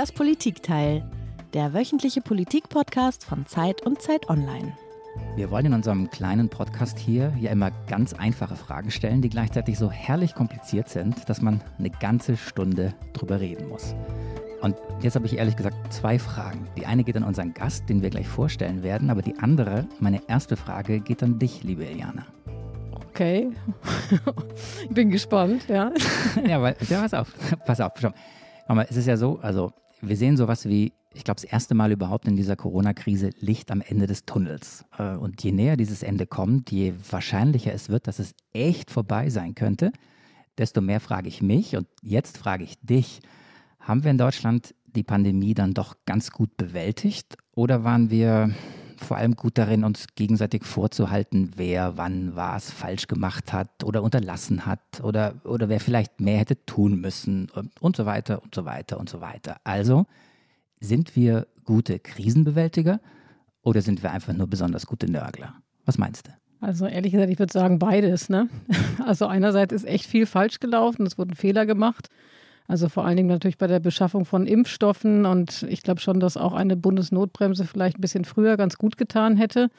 Das Politikteil, der wöchentliche Politik-Podcast von Zeit und Zeit Online. Wir wollen in unserem kleinen Podcast hier ja immer ganz einfache Fragen stellen, die gleichzeitig so herrlich kompliziert sind, dass man eine ganze Stunde drüber reden muss. Und jetzt habe ich ehrlich gesagt zwei Fragen. Die eine geht an unseren Gast, den wir gleich vorstellen werden, aber die andere, meine erste Frage, geht an dich, liebe Eliana. Okay, ich bin gespannt, ja. ja, weil, ja, pass auf, pass auf, schau. mal, es ist ja so, also wir sehen sowas wie, ich glaube, das erste Mal überhaupt in dieser Corona-Krise Licht am Ende des Tunnels. Äh, und je näher dieses Ende kommt, je wahrscheinlicher es wird, dass es echt vorbei sein könnte, desto mehr frage ich mich und jetzt frage ich dich, haben wir in Deutschland die Pandemie dann doch ganz gut bewältigt oder waren wir vor allem gut darin, uns gegenseitig vorzuhalten, wer wann was falsch gemacht hat oder unterlassen hat oder, oder wer vielleicht mehr hätte tun müssen und so weiter und so weiter und so weiter. Also sind wir gute Krisenbewältiger oder sind wir einfach nur besonders gute Nörgler? Was meinst du? Also ehrlich gesagt, ich würde sagen beides. Ne? Also einerseits ist echt viel falsch gelaufen, es wurden Fehler gemacht. Also vor allen Dingen natürlich bei der Beschaffung von Impfstoffen. Und ich glaube schon, dass auch eine Bundesnotbremse vielleicht ein bisschen früher ganz gut getan hätte.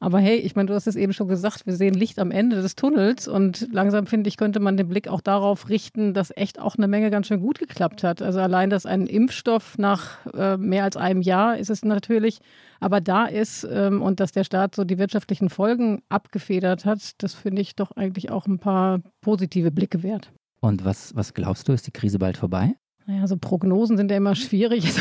Aber hey, ich meine, du hast es eben schon gesagt, wir sehen Licht am Ende des Tunnels und langsam finde ich, könnte man den Blick auch darauf richten, dass echt auch eine Menge ganz schön gut geklappt hat. Also allein, dass ein Impfstoff nach äh, mehr als einem Jahr ist es natürlich, aber da ist ähm, und dass der Staat so die wirtschaftlichen Folgen abgefedert hat, das finde ich doch eigentlich auch ein paar positive Blicke wert. Und was, was glaubst du, ist die Krise bald vorbei? Naja, so Prognosen sind ja immer schwierig. Also,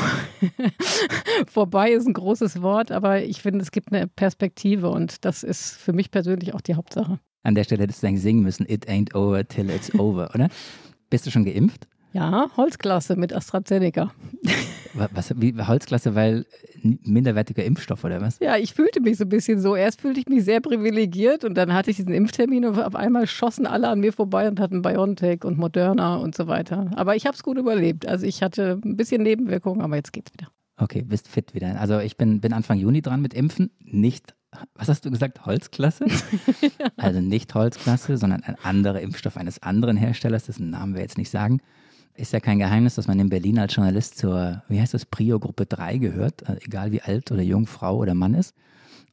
vorbei ist ein großes Wort, aber ich finde, es gibt eine Perspektive und das ist für mich persönlich auch die Hauptsache. An der Stelle hättest du eigentlich singen müssen, It ain't over till it's over, oder? Bist du schon geimpft? Ja, Holzklasse mit AstraZeneca. Was, wie Holzklasse, weil minderwertiger Impfstoff oder was? Ja, ich fühlte mich so ein bisschen so. Erst fühlte ich mich sehr privilegiert und dann hatte ich diesen Impftermin und auf einmal schossen alle an mir vorbei und hatten BioNTech und Moderna und so weiter. Aber ich habe es gut überlebt. Also ich hatte ein bisschen Nebenwirkungen, aber jetzt geht's wieder. Okay, bist fit wieder. Also ich bin, bin Anfang Juni dran mit Impfen. Nicht, was hast du gesagt, Holzklasse? also nicht Holzklasse, sondern ein anderer Impfstoff eines anderen Herstellers, dessen Namen wir jetzt nicht sagen ist ja kein Geheimnis, dass man in Berlin als Journalist zur, wie heißt das, Prio-Gruppe 3 gehört, also egal wie alt oder jung, Frau oder Mann ist.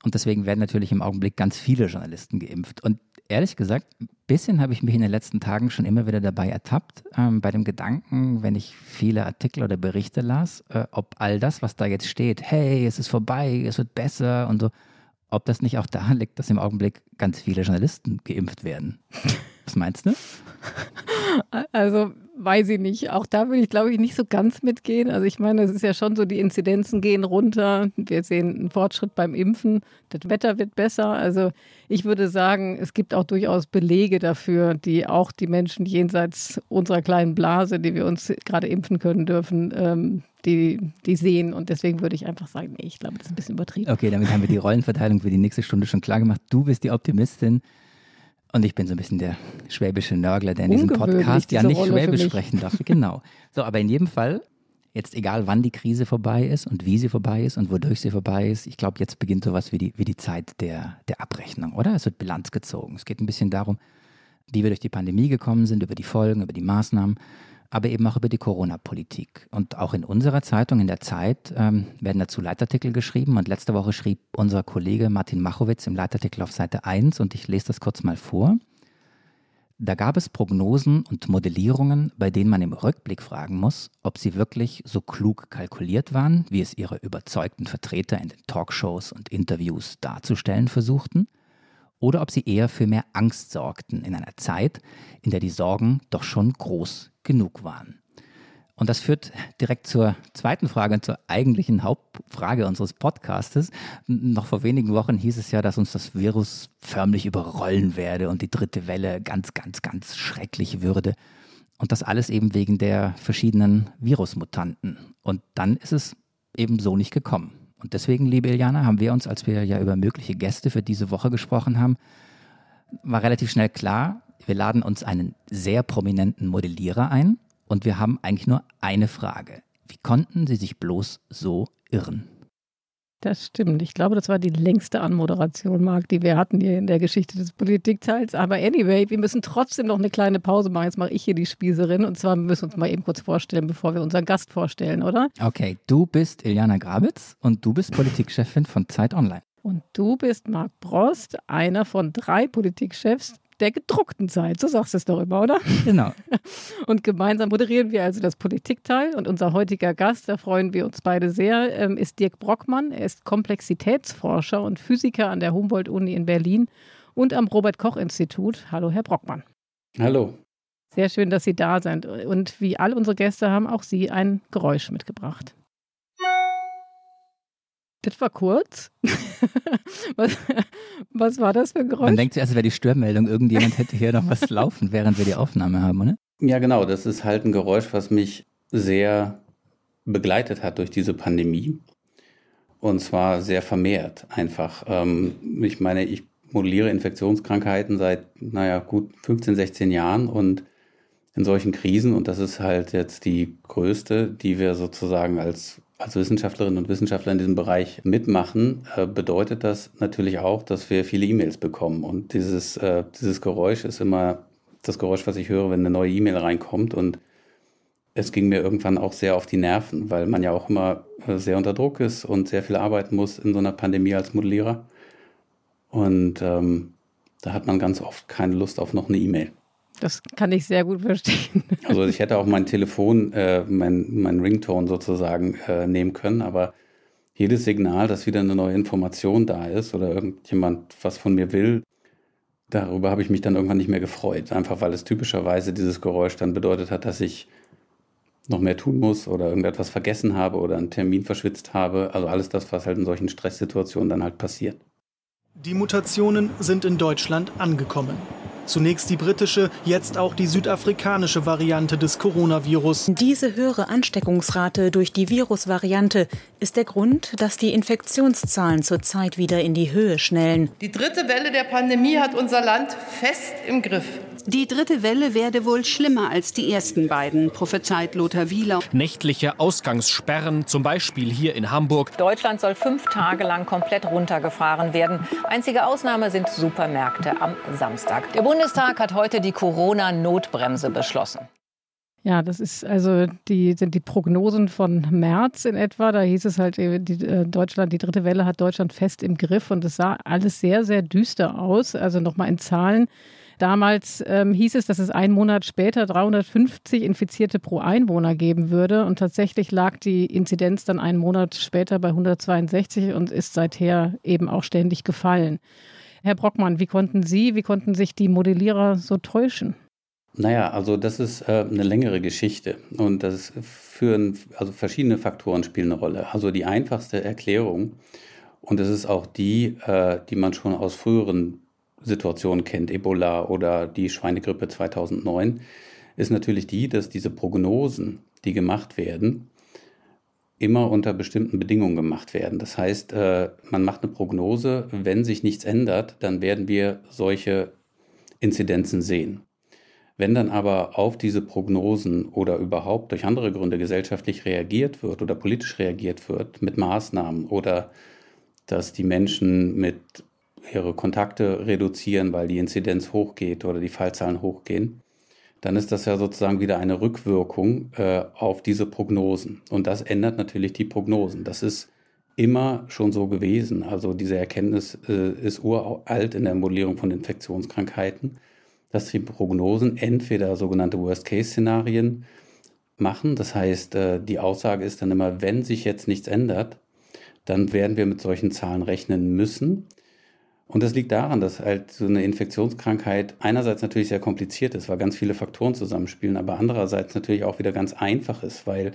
Und deswegen werden natürlich im Augenblick ganz viele Journalisten geimpft. Und ehrlich gesagt, ein bisschen habe ich mich in den letzten Tagen schon immer wieder dabei ertappt, ähm, bei dem Gedanken, wenn ich viele Artikel oder Berichte las, äh, ob all das, was da jetzt steht, hey, es ist vorbei, es wird besser und so, ob das nicht auch daran liegt, dass im Augenblick ganz viele Journalisten geimpft werden. Was meinst du? Also weiß ich nicht. Auch da würde ich, glaube ich, nicht so ganz mitgehen. Also ich meine, es ist ja schon so, die Inzidenzen gehen runter. Wir sehen einen Fortschritt beim Impfen. Das Wetter wird besser. Also ich würde sagen, es gibt auch durchaus Belege dafür, die auch die Menschen jenseits unserer kleinen Blase, die wir uns gerade impfen können dürfen, ähm, die, die sehen. Und deswegen würde ich einfach sagen, nee, ich glaube, das ist ein bisschen übertrieben. Okay, damit haben wir die Rollenverteilung für die nächste Stunde schon klar gemacht. Du bist die Optimistin. Und ich bin so ein bisschen der schwäbische Nörgler, der in diesem Podcast ja nicht Rolle Schwäbisch sprechen darf. Genau. So, aber in jedem Fall, jetzt egal wann die Krise vorbei ist und wie sie vorbei ist und wodurch sie vorbei ist, ich glaube, jetzt beginnt sowas wie die, wie die Zeit der, der Abrechnung, oder? Es wird Bilanz gezogen. Es geht ein bisschen darum, wie wir durch die Pandemie gekommen sind, über die Folgen, über die Maßnahmen aber eben auch über die Corona-Politik. Und auch in unserer Zeitung, in der Zeit, ähm, werden dazu Leitartikel geschrieben. Und letzte Woche schrieb unser Kollege Martin Machowitz im Leitartikel auf Seite 1, und ich lese das kurz mal vor. Da gab es Prognosen und Modellierungen, bei denen man im Rückblick fragen muss, ob sie wirklich so klug kalkuliert waren, wie es ihre überzeugten Vertreter in den Talkshows und Interviews darzustellen versuchten, oder ob sie eher für mehr Angst sorgten in einer Zeit, in der die Sorgen doch schon groß genug waren. Und das führt direkt zur zweiten Frage, zur eigentlichen Hauptfrage unseres Podcastes. Noch vor wenigen Wochen hieß es ja, dass uns das Virus förmlich überrollen werde und die dritte Welle ganz, ganz, ganz schrecklich würde. Und das alles eben wegen der verschiedenen Virusmutanten. Und dann ist es eben so nicht gekommen. Und deswegen, liebe Iliana, haben wir uns, als wir ja über mögliche Gäste für diese Woche gesprochen haben, war relativ schnell klar, wir laden uns einen sehr prominenten Modellierer ein und wir haben eigentlich nur eine Frage. Wie konnten Sie sich bloß so irren? Das stimmt. Ich glaube, das war die längste Anmoderation, Marc, die wir hatten hier in der Geschichte des Politikteils. Aber anyway, wir müssen trotzdem noch eine kleine Pause machen. Jetzt mache ich hier die Spießerin. Und zwar müssen wir uns mal eben kurz vorstellen, bevor wir unseren Gast vorstellen, oder? Okay, du bist Iliana Grabitz und du bist Politikchefin von Zeit Online. Und du bist Marc Brost, einer von drei Politikchefs der gedruckten Zeit. So sagst du es doch immer, oder? Genau. Und gemeinsam moderieren wir also das Politikteil. Und unser heutiger Gast, da freuen wir uns beide sehr, ähm, ist Dirk Brockmann. Er ist Komplexitätsforscher und Physiker an der Humboldt-Uni in Berlin und am Robert-Koch-Institut. Hallo, Herr Brockmann. Hallo. Sehr schön, dass Sie da sind. Und wie all unsere Gäste haben auch Sie ein Geräusch mitgebracht. Das war kurz. was, was, war das für ein Geräusch? Man denkt zuerst, es wäre die Störmeldung. Irgendjemand hätte hier noch was laufen, während wir die Aufnahme haben, oder? Ja, genau. Das ist halt ein Geräusch, was mich sehr begleitet hat durch diese Pandemie. Und zwar sehr vermehrt einfach. Ähm, ich meine, ich modelliere Infektionskrankheiten seit, naja, gut 15, 16 Jahren und in solchen Krisen, und das ist halt jetzt die größte, die wir sozusagen als als Wissenschaftlerinnen und Wissenschaftler in diesem Bereich mitmachen, äh, bedeutet das natürlich auch, dass wir viele E-Mails bekommen. Und dieses, äh, dieses Geräusch ist immer das Geräusch, was ich höre, wenn eine neue E-Mail reinkommt. Und es ging mir irgendwann auch sehr auf die Nerven, weil man ja auch immer äh, sehr unter Druck ist und sehr viel arbeiten muss in so einer Pandemie als Modellierer. Und ähm, da hat man ganz oft keine Lust auf noch eine E-Mail. Das kann ich sehr gut verstehen. Also ich hätte auch mein Telefon, äh, mein, mein Ringtone sozusagen äh, nehmen können, aber jedes Signal, dass wieder eine neue Information da ist oder irgendjemand was von mir will, darüber habe ich mich dann irgendwann nicht mehr gefreut. Einfach weil es typischerweise dieses Geräusch dann bedeutet hat, dass ich noch mehr tun muss oder irgendetwas vergessen habe oder einen Termin verschwitzt habe. Also alles das, was halt in solchen Stresssituationen dann halt passiert. Die Mutationen sind in Deutschland angekommen. Zunächst die britische, jetzt auch die südafrikanische Variante des Coronavirus. Diese höhere Ansteckungsrate durch die Virusvariante ist der Grund, dass die Infektionszahlen zurzeit wieder in die Höhe schnellen. Die dritte Welle der Pandemie hat unser Land fest im Griff. Die dritte Welle werde wohl schlimmer als die ersten beiden, prophezeit Lothar Wieler. Nächtliche Ausgangssperren, zum Beispiel hier in Hamburg. Deutschland soll fünf Tage lang komplett runtergefahren werden. Einzige Ausnahme sind Supermärkte am Samstag. Der Bundestag hat heute die Corona-Notbremse beschlossen. Ja, das ist also die sind die Prognosen von März in etwa. Da hieß es halt, die, äh, Deutschland, die dritte Welle hat Deutschland fest im Griff und es sah alles sehr, sehr düster aus. Also nochmal in Zahlen. Damals ähm, hieß es, dass es einen Monat später 350 Infizierte pro Einwohner geben würde. Und tatsächlich lag die Inzidenz dann einen Monat später bei 162 und ist seither eben auch ständig gefallen. Herr Brockmann, wie konnten Sie, wie konnten sich die Modellierer so täuschen? Naja, also das ist äh, eine längere Geschichte und das führen, also verschiedene Faktoren spielen eine Rolle. Also die einfachste Erklärung, und das ist auch die, äh, die man schon aus früheren Situation kennt, Ebola oder die Schweinegrippe 2009, ist natürlich die, dass diese Prognosen, die gemacht werden, immer unter bestimmten Bedingungen gemacht werden. Das heißt, äh, man macht eine Prognose, wenn sich nichts ändert, dann werden wir solche Inzidenzen sehen. Wenn dann aber auf diese Prognosen oder überhaupt durch andere Gründe gesellschaftlich reagiert wird oder politisch reagiert wird mit Maßnahmen oder dass die Menschen mit ihre Kontakte reduzieren, weil die Inzidenz hochgeht oder die Fallzahlen hochgehen, dann ist das ja sozusagen wieder eine Rückwirkung äh, auf diese Prognosen. Und das ändert natürlich die Prognosen. Das ist immer schon so gewesen. Also diese Erkenntnis äh, ist uralt in der Modellierung von Infektionskrankheiten, dass die Prognosen entweder sogenannte Worst-Case-Szenarien machen. Das heißt, äh, die Aussage ist dann immer, wenn sich jetzt nichts ändert, dann werden wir mit solchen Zahlen rechnen müssen. Und das liegt daran, dass halt so eine Infektionskrankheit einerseits natürlich sehr kompliziert ist, weil ganz viele Faktoren zusammenspielen, aber andererseits natürlich auch wieder ganz einfach ist, weil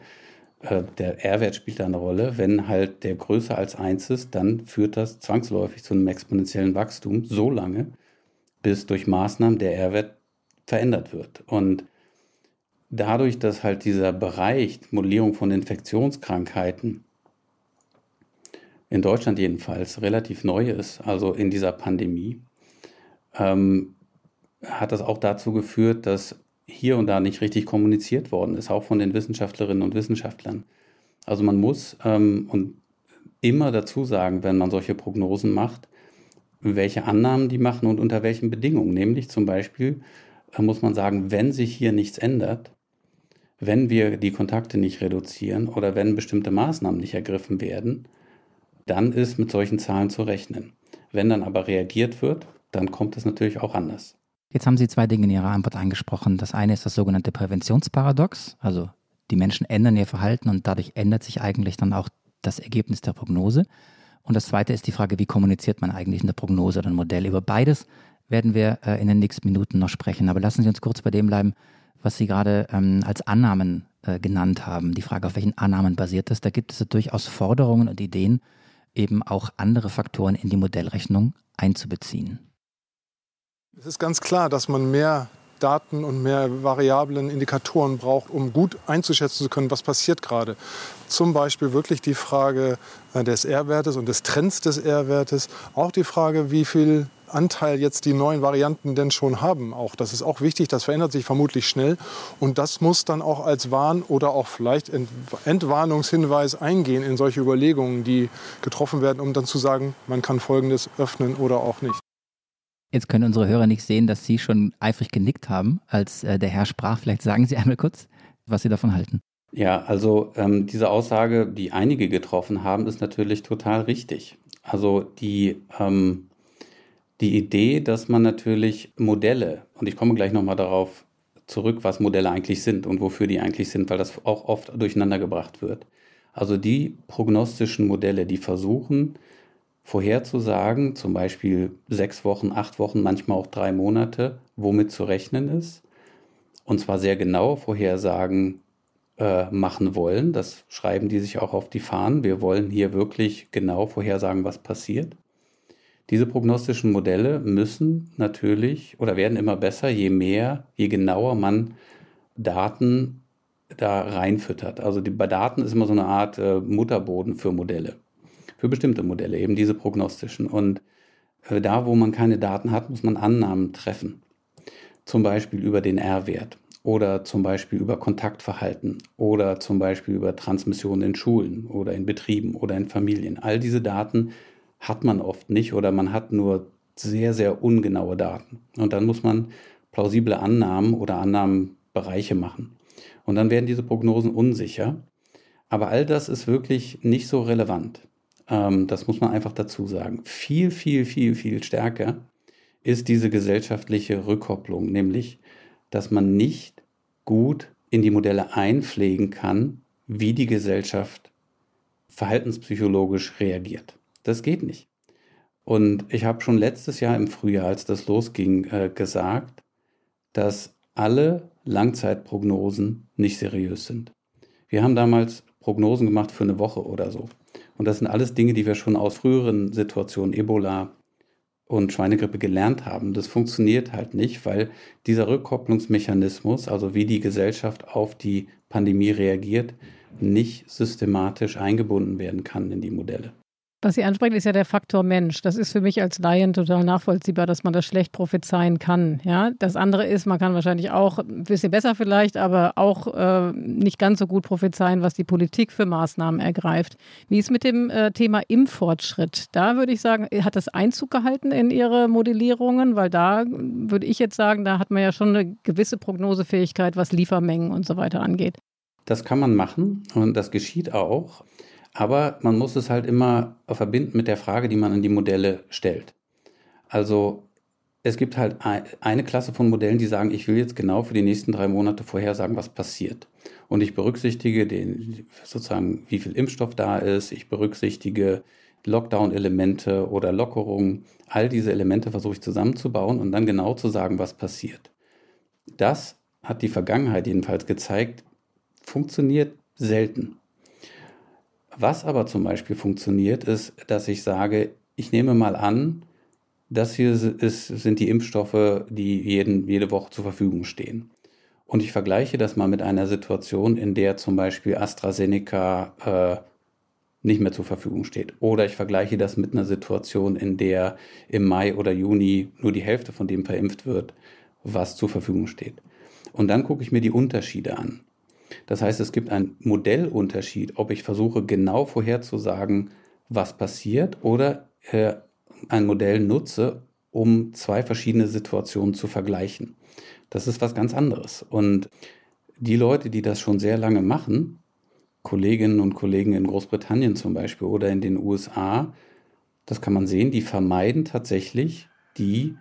äh, der R-Wert spielt da eine Rolle. Wenn halt der größer als eins ist, dann führt das zwangsläufig zu einem exponentiellen Wachstum so lange, bis durch Maßnahmen der R-Wert verändert wird. Und dadurch, dass halt dieser Bereich Modellierung von Infektionskrankheiten in Deutschland jedenfalls relativ neu ist, also in dieser Pandemie, ähm, hat das auch dazu geführt, dass hier und da nicht richtig kommuniziert worden ist, auch von den Wissenschaftlerinnen und Wissenschaftlern. Also man muss, ähm, und immer dazu sagen, wenn man solche Prognosen macht, welche Annahmen die machen und unter welchen Bedingungen. Nämlich zum Beispiel äh, muss man sagen, wenn sich hier nichts ändert, wenn wir die Kontakte nicht reduzieren oder wenn bestimmte Maßnahmen nicht ergriffen werden, dann ist mit solchen Zahlen zu rechnen. Wenn dann aber reagiert wird, dann kommt es natürlich auch anders. Jetzt haben Sie zwei Dinge in Ihrer Antwort angesprochen. Das eine ist das sogenannte Präventionsparadox, also die Menschen ändern ihr Verhalten und dadurch ändert sich eigentlich dann auch das Ergebnis der Prognose. Und das zweite ist die Frage, wie kommuniziert man eigentlich in der Prognose oder ein Modell? Über beides werden wir äh, in den nächsten Minuten noch sprechen. Aber lassen Sie uns kurz bei dem bleiben, was Sie gerade ähm, als Annahmen äh, genannt haben. Die Frage, auf welchen Annahmen basiert das? Da gibt es durchaus Forderungen und Ideen, eben auch andere Faktoren in die Modellrechnung einzubeziehen. Es ist ganz klar, dass man mehr Daten und mehr Variablen, Indikatoren braucht, um gut einzuschätzen zu können, was passiert gerade. Zum Beispiel wirklich die Frage äh, des R-Wertes und des Trends des R-Wertes. Auch die Frage, wie viel Anteil jetzt die neuen Varianten denn schon haben. Auch das ist auch wichtig, das verändert sich vermutlich schnell. Und das muss dann auch als Warn- oder auch vielleicht Entwarnungshinweis eingehen in solche Überlegungen, die getroffen werden, um dann zu sagen, man kann Folgendes öffnen oder auch nicht. Jetzt können unsere Hörer nicht sehen, dass Sie schon eifrig genickt haben, als äh, der Herr sprach. Vielleicht sagen Sie einmal kurz, was Sie davon halten. Ja, also ähm, diese Aussage, die einige getroffen haben, ist natürlich total richtig. Also die, ähm, die Idee, dass man natürlich Modelle, und ich komme gleich nochmal darauf zurück, was Modelle eigentlich sind und wofür die eigentlich sind, weil das auch oft durcheinander gebracht wird. Also die prognostischen Modelle, die versuchen, vorherzusagen, zum Beispiel sechs Wochen, acht Wochen, manchmal auch drei Monate, womit zu rechnen ist. Und zwar sehr genau Vorhersagen äh, machen wollen. Das schreiben die sich auch auf die Fahnen. Wir wollen hier wirklich genau vorhersagen, was passiert. Diese prognostischen Modelle müssen natürlich oder werden immer besser, je mehr, je genauer man Daten da reinfüttert. Also die, bei Daten ist immer so eine Art äh, Mutterboden für Modelle für bestimmte Modelle, eben diese prognostischen. Und äh, da, wo man keine Daten hat, muss man Annahmen treffen. Zum Beispiel über den R-Wert oder zum Beispiel über Kontaktverhalten oder zum Beispiel über Transmission in Schulen oder in Betrieben oder in Familien. All diese Daten hat man oft nicht oder man hat nur sehr, sehr ungenaue Daten. Und dann muss man plausible Annahmen oder Annahmenbereiche machen. Und dann werden diese Prognosen unsicher. Aber all das ist wirklich nicht so relevant. Ähm, das muss man einfach dazu sagen. Viel, viel, viel, viel stärker ist diese gesellschaftliche Rückkopplung, nämlich, dass man nicht gut in die Modelle einpflegen kann, wie die Gesellschaft verhaltenspsychologisch reagiert. Das geht nicht. Und ich habe schon letztes Jahr im Frühjahr, als das losging, äh, gesagt, dass alle Langzeitprognosen nicht seriös sind. Wir haben damals Prognosen gemacht für eine Woche oder so. Und das sind alles Dinge, die wir schon aus früheren Situationen, Ebola und Schweinegrippe gelernt haben. Das funktioniert halt nicht, weil dieser Rückkopplungsmechanismus, also wie die Gesellschaft auf die Pandemie reagiert, nicht systematisch eingebunden werden kann in die Modelle. Was Sie ansprechen, ist ja der Faktor Mensch. Das ist für mich als Laien total nachvollziehbar, dass man das schlecht prophezeien kann. Ja, das andere ist, man kann wahrscheinlich auch ein bisschen besser vielleicht, aber auch äh, nicht ganz so gut prophezeien, was die Politik für Maßnahmen ergreift. Wie ist mit dem äh, Thema Impffortschritt? Da würde ich sagen, hat das Einzug gehalten in Ihre Modellierungen, weil da würde ich jetzt sagen, da hat man ja schon eine gewisse Prognosefähigkeit, was Liefermengen und so weiter angeht. Das kann man machen und das geschieht auch. Aber man muss es halt immer verbinden mit der Frage, die man an die Modelle stellt. Also es gibt halt eine Klasse von Modellen, die sagen, ich will jetzt genau für die nächsten drei Monate vorhersagen, was passiert. Und ich berücksichtige den, sozusagen, wie viel Impfstoff da ist, ich berücksichtige Lockdown-Elemente oder Lockerungen. All diese Elemente versuche ich zusammenzubauen und dann genau zu sagen, was passiert. Das hat die Vergangenheit jedenfalls gezeigt, funktioniert selten. Was aber zum Beispiel funktioniert, ist, dass ich sage, ich nehme mal an, das hier ist, sind die Impfstoffe, die jeden, jede Woche zur Verfügung stehen. Und ich vergleiche das mal mit einer Situation, in der zum Beispiel AstraZeneca äh, nicht mehr zur Verfügung steht. Oder ich vergleiche das mit einer Situation, in der im Mai oder Juni nur die Hälfte von dem verimpft wird, was zur Verfügung steht. Und dann gucke ich mir die Unterschiede an. Das heißt, es gibt einen Modellunterschied, ob ich versuche genau vorherzusagen, was passiert oder äh, ein Modell nutze, um zwei verschiedene Situationen zu vergleichen. Das ist was ganz anderes. Und die Leute, die das schon sehr lange machen, Kolleginnen und Kollegen in Großbritannien zum Beispiel oder in den USA, das kann man sehen, die vermeiden tatsächlich, die,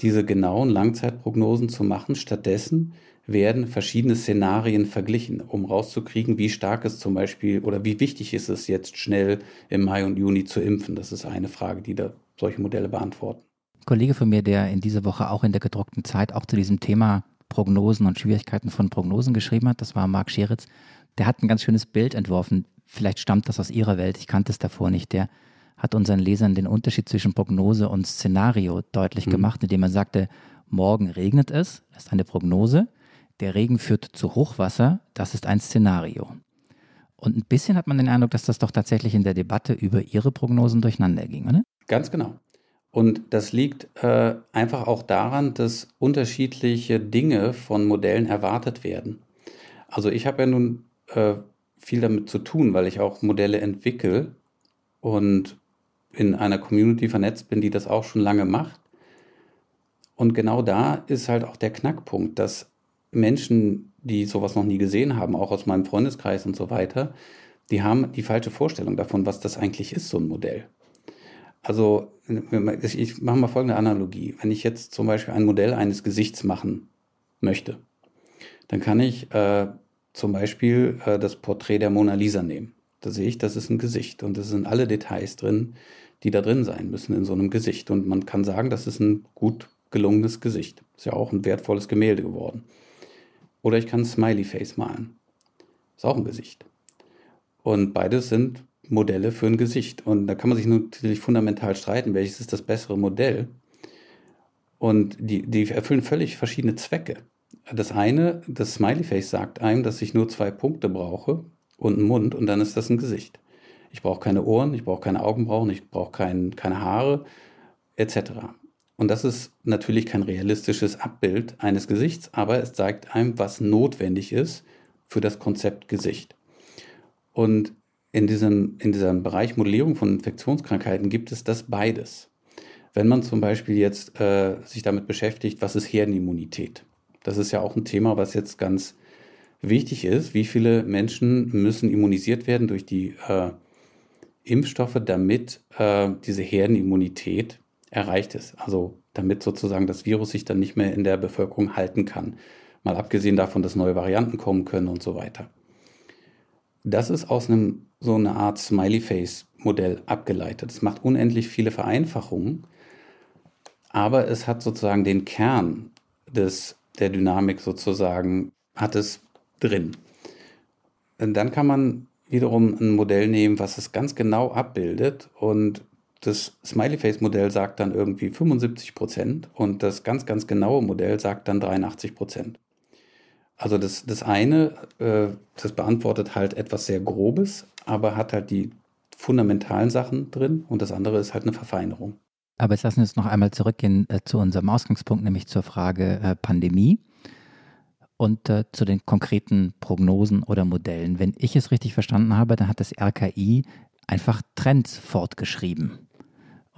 diese genauen Langzeitprognosen zu machen. Stattdessen werden verschiedene Szenarien verglichen, um rauszukriegen, wie stark es zum Beispiel oder wie wichtig ist es jetzt schnell im Mai und Juni zu impfen. Das ist eine Frage, die da solche Modelle beantworten. Ein Kollege von mir, der in dieser Woche auch in der gedruckten Zeit auch zu diesem Thema Prognosen und Schwierigkeiten von Prognosen geschrieben hat, das war Marc Scheritz, der hat ein ganz schönes Bild entworfen. Vielleicht stammt das aus ihrer Welt, ich kannte es davor nicht. Der hat unseren Lesern den Unterschied zwischen Prognose und Szenario deutlich mhm. gemacht, indem er sagte, morgen regnet es, das ist eine Prognose, der Regen führt zu Hochwasser, das ist ein Szenario. Und ein bisschen hat man den Eindruck, dass das doch tatsächlich in der Debatte über ihre Prognosen durcheinander ging, oder? Ganz genau. Und das liegt äh, einfach auch daran, dass unterschiedliche Dinge von Modellen erwartet werden. Also ich habe ja nun äh, viel damit zu tun, weil ich auch Modelle entwickle und in einer Community vernetzt bin, die das auch schon lange macht. Und genau da ist halt auch der Knackpunkt, dass Menschen, die sowas noch nie gesehen haben, auch aus meinem Freundeskreis und so weiter, die haben die falsche Vorstellung davon, was das eigentlich ist, so ein Modell. Also ich mache mal folgende Analogie. Wenn ich jetzt zum Beispiel ein Modell eines Gesichts machen möchte, dann kann ich äh, zum Beispiel äh, das Porträt der Mona Lisa nehmen. Da sehe ich, das ist ein Gesicht und es sind alle Details drin, die da drin sein müssen in so einem Gesicht. Und man kann sagen, das ist ein gut gelungenes Gesicht. Ist ja auch ein wertvolles Gemälde geworden. Oder ich kann Smiley Face malen. Ist auch ein Gesicht. Und beides sind Modelle für ein Gesicht. Und da kann man sich natürlich fundamental streiten, welches ist das bessere Modell. Und die, die erfüllen völlig verschiedene Zwecke. Das eine, das Smiley Face sagt einem, dass ich nur zwei Punkte brauche und einen Mund und dann ist das ein Gesicht. Ich brauche keine Ohren, ich brauche keine Augenbrauen, ich brauche kein, keine Haare, etc. Und das ist natürlich kein realistisches Abbild eines Gesichts, aber es zeigt einem, was notwendig ist für das Konzept Gesicht. Und in diesem, in diesem Bereich Modellierung von Infektionskrankheiten gibt es das beides. Wenn man zum Beispiel jetzt äh, sich damit beschäftigt, was ist Herdenimmunität? Das ist ja auch ein Thema, was jetzt ganz wichtig ist. Wie viele Menschen müssen immunisiert werden durch die äh, Impfstoffe, damit äh, diese Herdenimmunität erreicht ist? Also damit sozusagen das Virus sich dann nicht mehr in der Bevölkerung halten kann. Mal abgesehen davon, dass neue Varianten kommen können und so weiter. Das ist aus einem so eine Art Smiley-Face-Modell abgeleitet. Es macht unendlich viele Vereinfachungen, aber es hat sozusagen den Kern des der Dynamik sozusagen hat es drin. Und dann kann man wiederum ein Modell nehmen, was es ganz genau abbildet und das Smiley-Face-Modell sagt dann irgendwie 75 Prozent und das ganz, ganz genaue Modell sagt dann 83 Prozent. Also das, das eine, äh, das beantwortet halt etwas sehr Grobes, aber hat halt die fundamentalen Sachen drin und das andere ist halt eine Verfeinerung. Aber jetzt lassen wir uns noch einmal zurückgehen äh, zu unserem Ausgangspunkt, nämlich zur Frage äh, Pandemie und äh, zu den konkreten Prognosen oder Modellen. Wenn ich es richtig verstanden habe, dann hat das RKI einfach Trends fortgeschrieben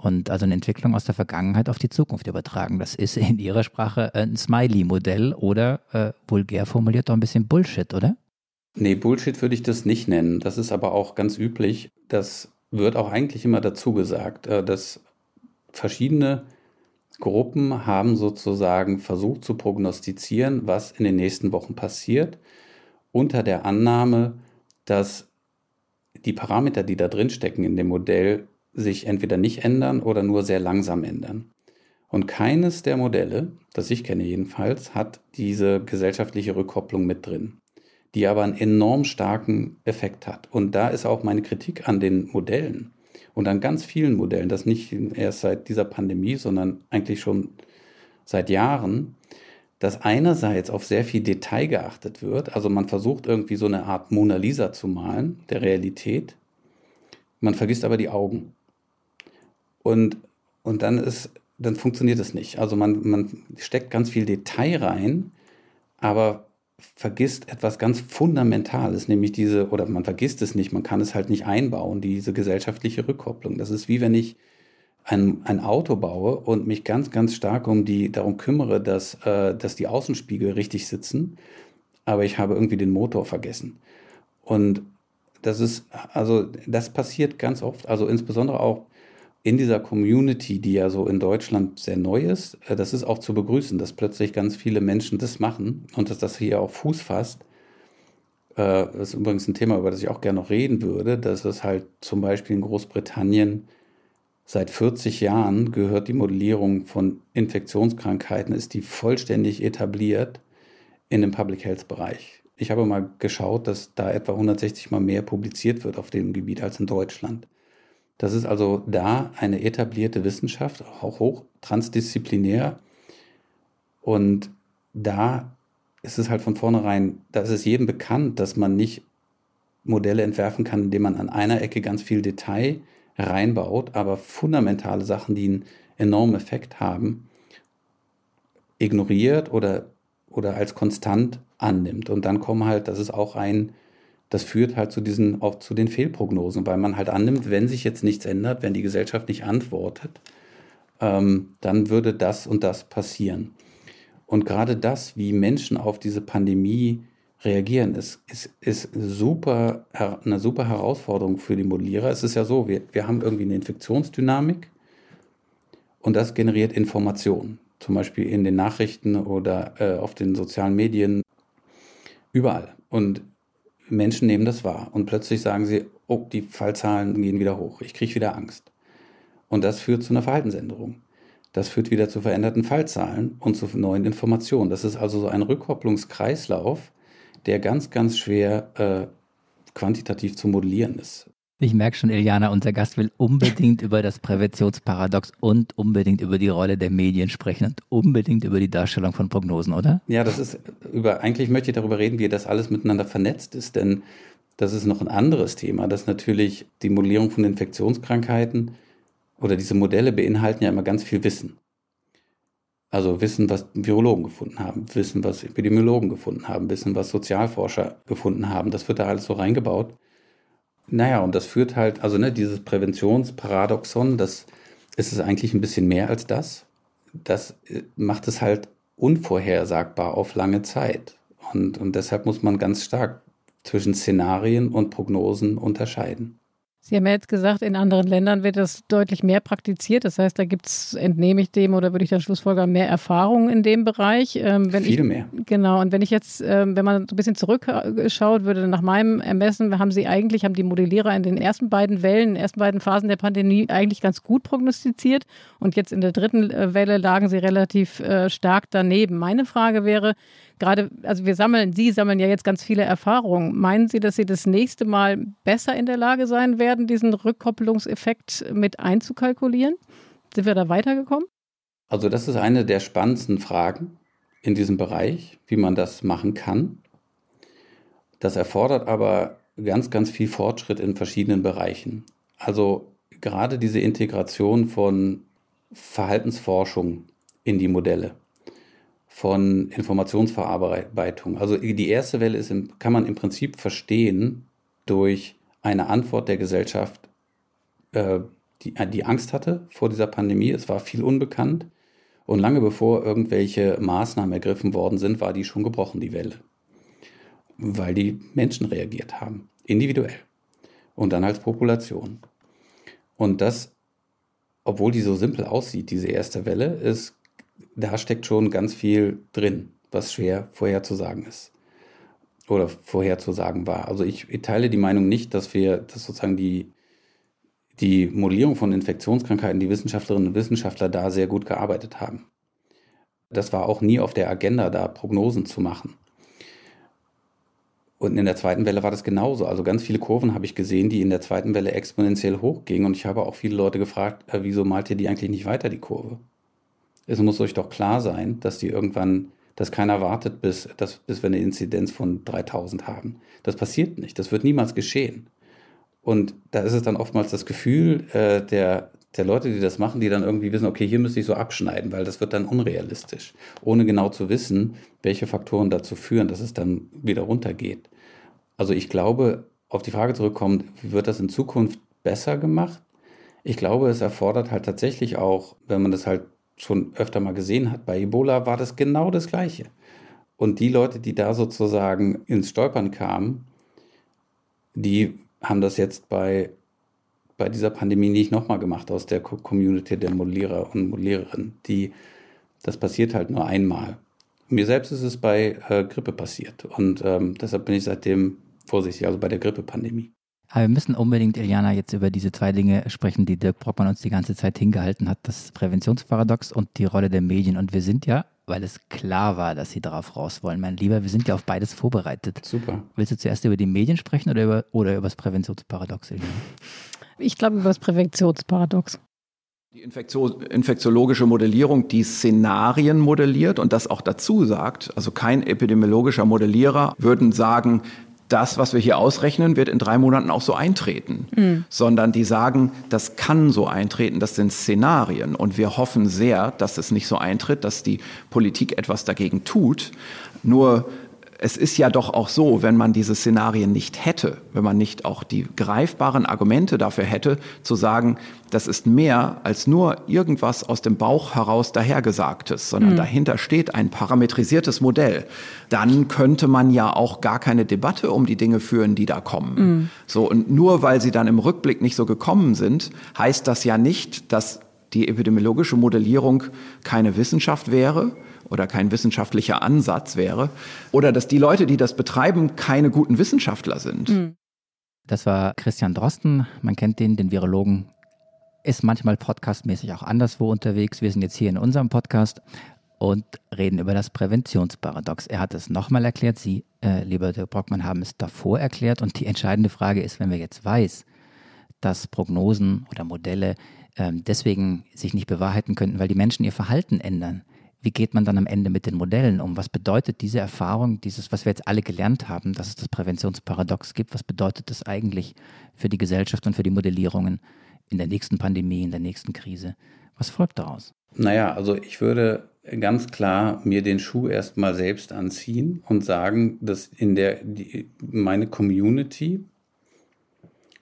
und also eine Entwicklung aus der Vergangenheit auf die Zukunft übertragen. Das ist in Ihrer Sprache ein Smiley-Modell oder äh, vulgär formuliert doch ein bisschen Bullshit, oder? Nee, Bullshit würde ich das nicht nennen. Das ist aber auch ganz üblich. Das wird auch eigentlich immer dazu gesagt, äh, dass verschiedene Gruppen haben sozusagen versucht zu prognostizieren, was in den nächsten Wochen passiert, unter der Annahme, dass die Parameter, die da drin stecken in dem Modell, sich entweder nicht ändern oder nur sehr langsam ändern. Und keines der Modelle, das ich kenne jedenfalls, hat diese gesellschaftliche Rückkopplung mit drin, die aber einen enorm starken Effekt hat. Und da ist auch meine Kritik an den Modellen und an ganz vielen Modellen, das nicht erst seit dieser Pandemie, sondern eigentlich schon seit Jahren, dass einerseits auf sehr viel Detail geachtet wird. Also man versucht irgendwie so eine Art Mona Lisa zu malen, der Realität. Man vergisst aber die Augen. Und, und dann ist, dann funktioniert es nicht. Also man, man steckt ganz viel Detail rein, aber vergisst etwas ganz Fundamentales, nämlich diese, oder man vergisst es nicht, man kann es halt nicht einbauen, diese gesellschaftliche Rückkopplung. Das ist wie wenn ich ein, ein Auto baue und mich ganz, ganz stark um die, darum kümmere, dass, äh, dass die Außenspiegel richtig sitzen, aber ich habe irgendwie den Motor vergessen. Und das ist, also das passiert ganz oft, also insbesondere auch in dieser Community, die ja so in Deutschland sehr neu ist, äh, das ist auch zu begrüßen, dass plötzlich ganz viele Menschen das machen und dass das hier auch Fuß fasst. Äh, das ist übrigens ein Thema, über das ich auch gerne noch reden würde, dass es halt zum Beispiel in Großbritannien seit 40 Jahren gehört die Modellierung von Infektionskrankheiten, ist die vollständig etabliert in dem Public Health Bereich. Ich habe mal geschaut, dass da etwa 160 mal mehr publiziert wird auf dem Gebiet als in Deutschland. Das ist also da eine etablierte Wissenschaft, auch hoch transdisziplinär. Und da ist es halt von vornherein, da ist es jedem bekannt, dass man nicht Modelle entwerfen kann, indem man an einer Ecke ganz viel Detail reinbaut, aber fundamentale Sachen, die einen enormen Effekt haben, ignoriert oder, oder als konstant annimmt. Und dann kommen halt, das ist auch ein das führt halt zu diesen, auch zu den Fehlprognosen, weil man halt annimmt, wenn sich jetzt nichts ändert, wenn die Gesellschaft nicht antwortet, ähm, dann würde das und das passieren. Und gerade das, wie Menschen auf diese Pandemie reagieren, ist, ist, ist super, eine super Herausforderung für die Modellierer. Es ist ja so, wir, wir haben irgendwie eine Infektionsdynamik und das generiert Informationen, zum Beispiel in den Nachrichten oder äh, auf den sozialen Medien, überall. Und Menschen nehmen das wahr und plötzlich sagen sie, oh, die Fallzahlen gehen wieder hoch, ich kriege wieder Angst. Und das führt zu einer Verhaltensänderung. Das führt wieder zu veränderten Fallzahlen und zu neuen Informationen. Das ist also so ein Rückkopplungskreislauf, der ganz, ganz schwer äh, quantitativ zu modellieren ist. Ich merke schon, Iliana, unser Gast will unbedingt über das Präventionsparadox und unbedingt über die Rolle der Medien sprechen und unbedingt über die Darstellung von Prognosen, oder? Ja, das ist über, eigentlich möchte ich darüber reden, wie das alles miteinander vernetzt ist, denn das ist noch ein anderes Thema, dass natürlich die Modellierung von Infektionskrankheiten oder diese Modelle beinhalten ja immer ganz viel Wissen. Also Wissen, was Virologen gefunden haben, Wissen, was Epidemiologen gefunden haben, Wissen, was Sozialforscher gefunden haben. Das wird da alles so reingebaut. Naja, und das führt halt, also ne, dieses Präventionsparadoxon, das ist es eigentlich ein bisschen mehr als das. Das äh, macht es halt unvorhersagbar auf lange Zeit. Und, und deshalb muss man ganz stark zwischen Szenarien und Prognosen unterscheiden. Sie haben ja jetzt gesagt, in anderen Ländern wird das deutlich mehr praktiziert. Das heißt, da gibt es, entnehme ich dem oder würde ich dann schlussfolgern, mehr Erfahrung in dem Bereich. Ähm, Viel ich, mehr. Genau. Und wenn ich jetzt, ähm, wenn man so ein bisschen zurückschaut, würde nach meinem Ermessen, haben Sie eigentlich, haben die Modellierer in den ersten beiden Wellen, in den ersten beiden Phasen der Pandemie eigentlich ganz gut prognostiziert. Und jetzt in der dritten äh, Welle lagen Sie relativ äh, stark daneben. Meine Frage wäre, gerade, also wir sammeln, Sie sammeln ja jetzt ganz viele Erfahrungen. Meinen Sie, dass Sie das nächste Mal besser in der Lage sein werden, diesen Rückkopplungseffekt mit einzukalkulieren? Sind wir da weitergekommen? Also das ist eine der spannendsten Fragen in diesem Bereich, wie man das machen kann. Das erfordert aber ganz, ganz viel Fortschritt in verschiedenen Bereichen. Also gerade diese Integration von Verhaltensforschung in die Modelle von Informationsverarbeitung. Also die erste Welle ist, kann man im Prinzip verstehen durch eine Antwort der Gesellschaft, äh, die, die Angst hatte vor dieser Pandemie. Es war viel unbekannt. Und lange bevor irgendwelche Maßnahmen ergriffen worden sind, war die schon gebrochen, die Welle. Weil die Menschen reagiert haben, individuell. Und dann als Population. Und das, obwohl die so simpel aussieht, diese erste Welle, ist da steckt schon ganz viel drin, was schwer vorherzusagen ist. Oder vorherzusagen war. Also ich, teile die Meinung nicht, dass wir, dass sozusagen die, die Modellierung von Infektionskrankheiten, die Wissenschaftlerinnen und Wissenschaftler da sehr gut gearbeitet haben. Das war auch nie auf der Agenda, da Prognosen zu machen. Und in der zweiten Welle war das genauso. Also ganz viele Kurven habe ich gesehen, die in der zweiten Welle exponentiell hochgingen. Und ich habe auch viele Leute gefragt, äh, wieso malt ihr die eigentlich nicht weiter, die Kurve? Es muss euch doch klar sein, dass die irgendwann, dass keiner wartet, bis, dass, bis wir eine Inzidenz von 3000 haben. Das passiert nicht. Das wird niemals geschehen. Und da ist es dann oftmals das Gefühl äh, der, der Leute, die das machen, die dann irgendwie wissen, okay, hier müsste ich so abschneiden, weil das wird dann unrealistisch, ohne genau zu wissen, welche Faktoren dazu führen, dass es dann wieder runtergeht. Also ich glaube, auf die Frage zurückkommt, wird das in Zukunft besser gemacht? Ich glaube, es erfordert halt tatsächlich auch, wenn man das halt schon öfter mal gesehen hat, bei Ebola war das genau das Gleiche. Und die Leute, die da sozusagen ins Stolpern kamen, die haben das jetzt bei bei dieser Pandemie nicht nochmal gemacht aus der Community der Modellierer und Modelliererinnen. Die, das passiert halt nur einmal. Mir selbst ist es bei äh, Grippe passiert und ähm, deshalb bin ich seitdem vorsichtig, also bei der Grippe-Pandemie. Aber wir müssen unbedingt, Iliana, jetzt über diese zwei Dinge sprechen, die Dirk Brockmann uns die ganze Zeit hingehalten hat, das Präventionsparadox und die Rolle der Medien. Und wir sind ja, weil es klar war, dass sie darauf raus wollen, mein Lieber, wir sind ja auf beides vorbereitet. Super. Willst du zuerst über die Medien sprechen oder über, oder über das Präventionsparadox, Iliana? Ich glaube über das Präventionsparadox. Die infektiologische Modellierung, die Szenarien modelliert und das auch dazu sagt, also kein epidemiologischer Modellierer würden sagen, das, was wir hier ausrechnen, wird in drei Monaten auch so eintreten, mhm. sondern die sagen, das kann so eintreten, das sind Szenarien und wir hoffen sehr, dass es nicht so eintritt, dass die Politik etwas dagegen tut. Nur es ist ja doch auch so, wenn man diese Szenarien nicht hätte, wenn man nicht auch die greifbaren Argumente dafür hätte, zu sagen, das ist mehr als nur irgendwas aus dem Bauch heraus dahergesagtes, sondern mhm. dahinter steht ein parametrisiertes Modell, dann könnte man ja auch gar keine Debatte um die Dinge führen, die da kommen. Mhm. So, und nur weil sie dann im Rückblick nicht so gekommen sind, heißt das ja nicht, dass die epidemiologische Modellierung keine Wissenschaft wäre, oder kein wissenschaftlicher Ansatz wäre oder dass die Leute, die das betreiben, keine guten Wissenschaftler sind. Mhm. Das war Christian Drosten, man kennt den, den Virologen, ist manchmal podcastmäßig auch anderswo unterwegs. Wir sind jetzt hier in unserem Podcast und reden über das Präventionsparadox. Er hat es nochmal erklärt, Sie, äh, lieber Dirk Brockmann, haben es davor erklärt und die entscheidende Frage ist, wenn wir jetzt weiß, dass Prognosen oder Modelle äh, deswegen sich nicht bewahrheiten könnten, weil die Menschen ihr Verhalten ändern wie geht man dann am Ende mit den Modellen um? Was bedeutet diese Erfahrung, dieses, was wir jetzt alle gelernt haben, dass es das Präventionsparadox gibt? Was bedeutet das eigentlich für die Gesellschaft und für die Modellierungen in der nächsten Pandemie, in der nächsten Krise? Was folgt daraus? Naja, also ich würde ganz klar mir den Schuh erstmal selbst anziehen und sagen, dass in der die, meine Community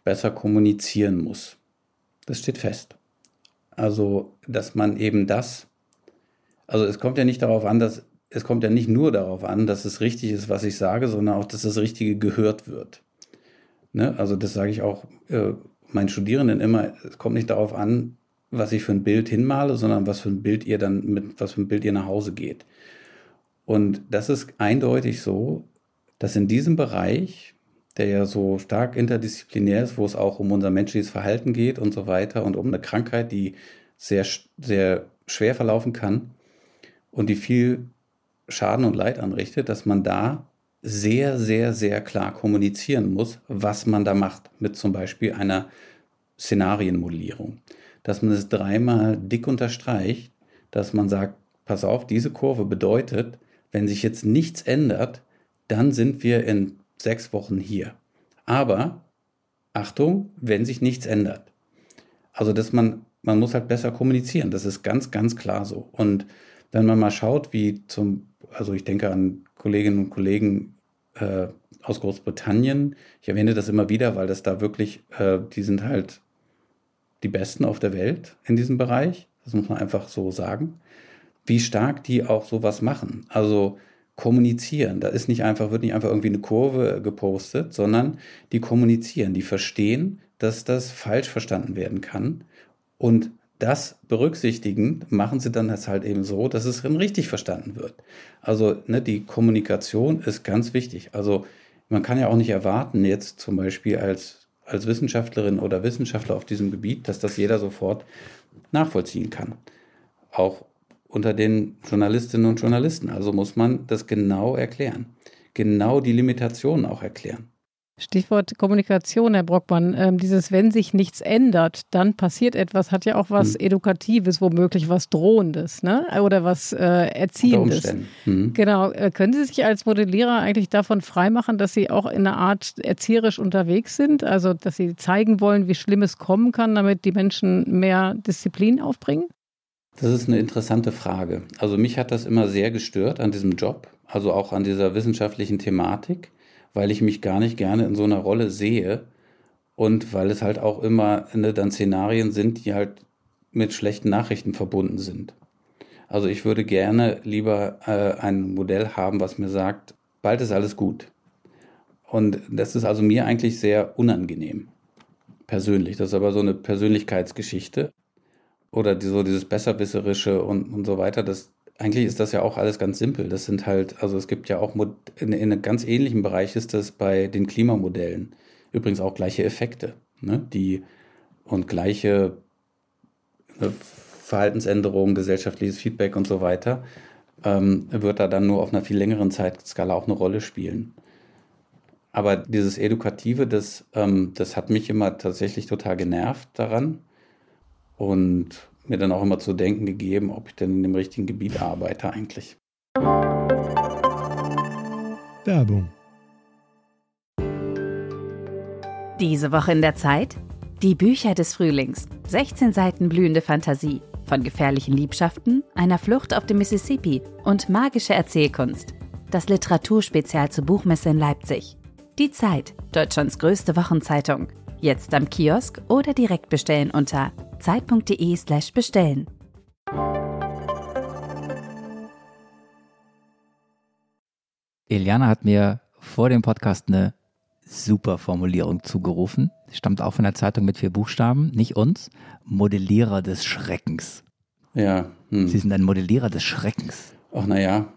besser kommunizieren muss. Das steht fest. Also, dass man eben das also es kommt ja nicht darauf an, dass es kommt ja nicht nur darauf an, dass es richtig ist, was ich sage, sondern auch, dass das Richtige gehört wird. Ne? Also das sage ich auch äh, meinen Studierenden immer. Es kommt nicht darauf an, was ich für ein Bild hinmale, sondern was für ein Bild ihr dann mit was für ein Bild ihr nach Hause geht. Und das ist eindeutig so, dass in diesem Bereich, der ja so stark interdisziplinär ist, wo es auch um unser menschliches Verhalten geht und so weiter und um eine Krankheit, die sehr, sehr schwer verlaufen kann, und die viel Schaden und Leid anrichtet, dass man da sehr, sehr, sehr klar kommunizieren muss, was man da macht, mit zum Beispiel einer Szenarienmodellierung. Dass man es dreimal dick unterstreicht, dass man sagt, pass auf, diese Kurve bedeutet, wenn sich jetzt nichts ändert, dann sind wir in sechs Wochen hier. Aber Achtung, wenn sich nichts ändert. Also, dass man, man muss halt besser kommunizieren. Das ist ganz, ganz klar so. Und wenn man mal schaut, wie zum, also ich denke an Kolleginnen und Kollegen äh, aus Großbritannien, ich erwähne das immer wieder, weil das da wirklich, äh, die sind halt die Besten auf der Welt in diesem Bereich, das muss man einfach so sagen, wie stark die auch sowas machen. Also kommunizieren, da ist nicht einfach, wird nicht einfach irgendwie eine Kurve gepostet, sondern die kommunizieren, die verstehen, dass das falsch verstanden werden kann. Und das berücksichtigen, machen sie dann das halt eben so, dass es dann richtig verstanden wird. Also ne, die Kommunikation ist ganz wichtig. Also man kann ja auch nicht erwarten, jetzt zum Beispiel als, als Wissenschaftlerin oder Wissenschaftler auf diesem Gebiet, dass das jeder sofort nachvollziehen kann. Auch unter den Journalistinnen und Journalisten. Also muss man das genau erklären. Genau die Limitationen auch erklären. Stichwort Kommunikation, Herr Brockmann. Ähm, dieses, wenn sich nichts ändert, dann passiert etwas, hat ja auch was mhm. Edukatives, womöglich was Drohendes, ne? Oder was äh, Erziehendes. Mhm. Genau. Äh, können Sie sich als Modellierer eigentlich davon freimachen, dass Sie auch in einer Art erzieherisch unterwegs sind? Also, dass Sie zeigen wollen, wie schlimm es kommen kann, damit die Menschen mehr Disziplin aufbringen? Das ist eine interessante Frage. Also mich hat das immer sehr gestört an diesem Job, also auch an dieser wissenschaftlichen Thematik weil ich mich gar nicht gerne in so einer Rolle sehe und weil es halt auch immer ne, dann Szenarien sind, die halt mit schlechten Nachrichten verbunden sind. Also ich würde gerne lieber äh, ein Modell haben, was mir sagt, bald ist alles gut. Und das ist also mir eigentlich sehr unangenehm, persönlich. Das ist aber so eine Persönlichkeitsgeschichte. Oder die, so dieses Besserwisserische und, und so weiter, das, eigentlich ist das ja auch alles ganz simpel. Das sind halt, also es gibt ja auch in, in einem ganz ähnlichen Bereich ist das bei den Klimamodellen übrigens auch gleiche Effekte, ne? Die und gleiche ne, Verhaltensänderungen, gesellschaftliches Feedback und so weiter, ähm, wird da dann nur auf einer viel längeren Zeitskala auch eine Rolle spielen. Aber dieses Edukative, das, ähm, das hat mich immer tatsächlich total genervt daran. Und mir dann auch immer zu denken gegeben, ob ich denn in dem richtigen Gebiet arbeite eigentlich. Werbung. Diese Woche in der Zeit? Die Bücher des Frühlings. 16 Seiten blühende Fantasie. Von gefährlichen Liebschaften, einer Flucht auf dem Mississippi und magische Erzählkunst. Das Literaturspezial zur Buchmesse in Leipzig. Die Zeit, Deutschlands größte Wochenzeitung. Jetzt am Kiosk oder direkt bestellen unter zeit.de/slash bestellen. Eliana hat mir vor dem Podcast eine super Formulierung zugerufen. Stammt auch von der Zeitung mit vier Buchstaben, nicht uns. Modellierer des Schreckens. Ja. Hm. Sie sind ein Modellierer des Schreckens. Ach, naja,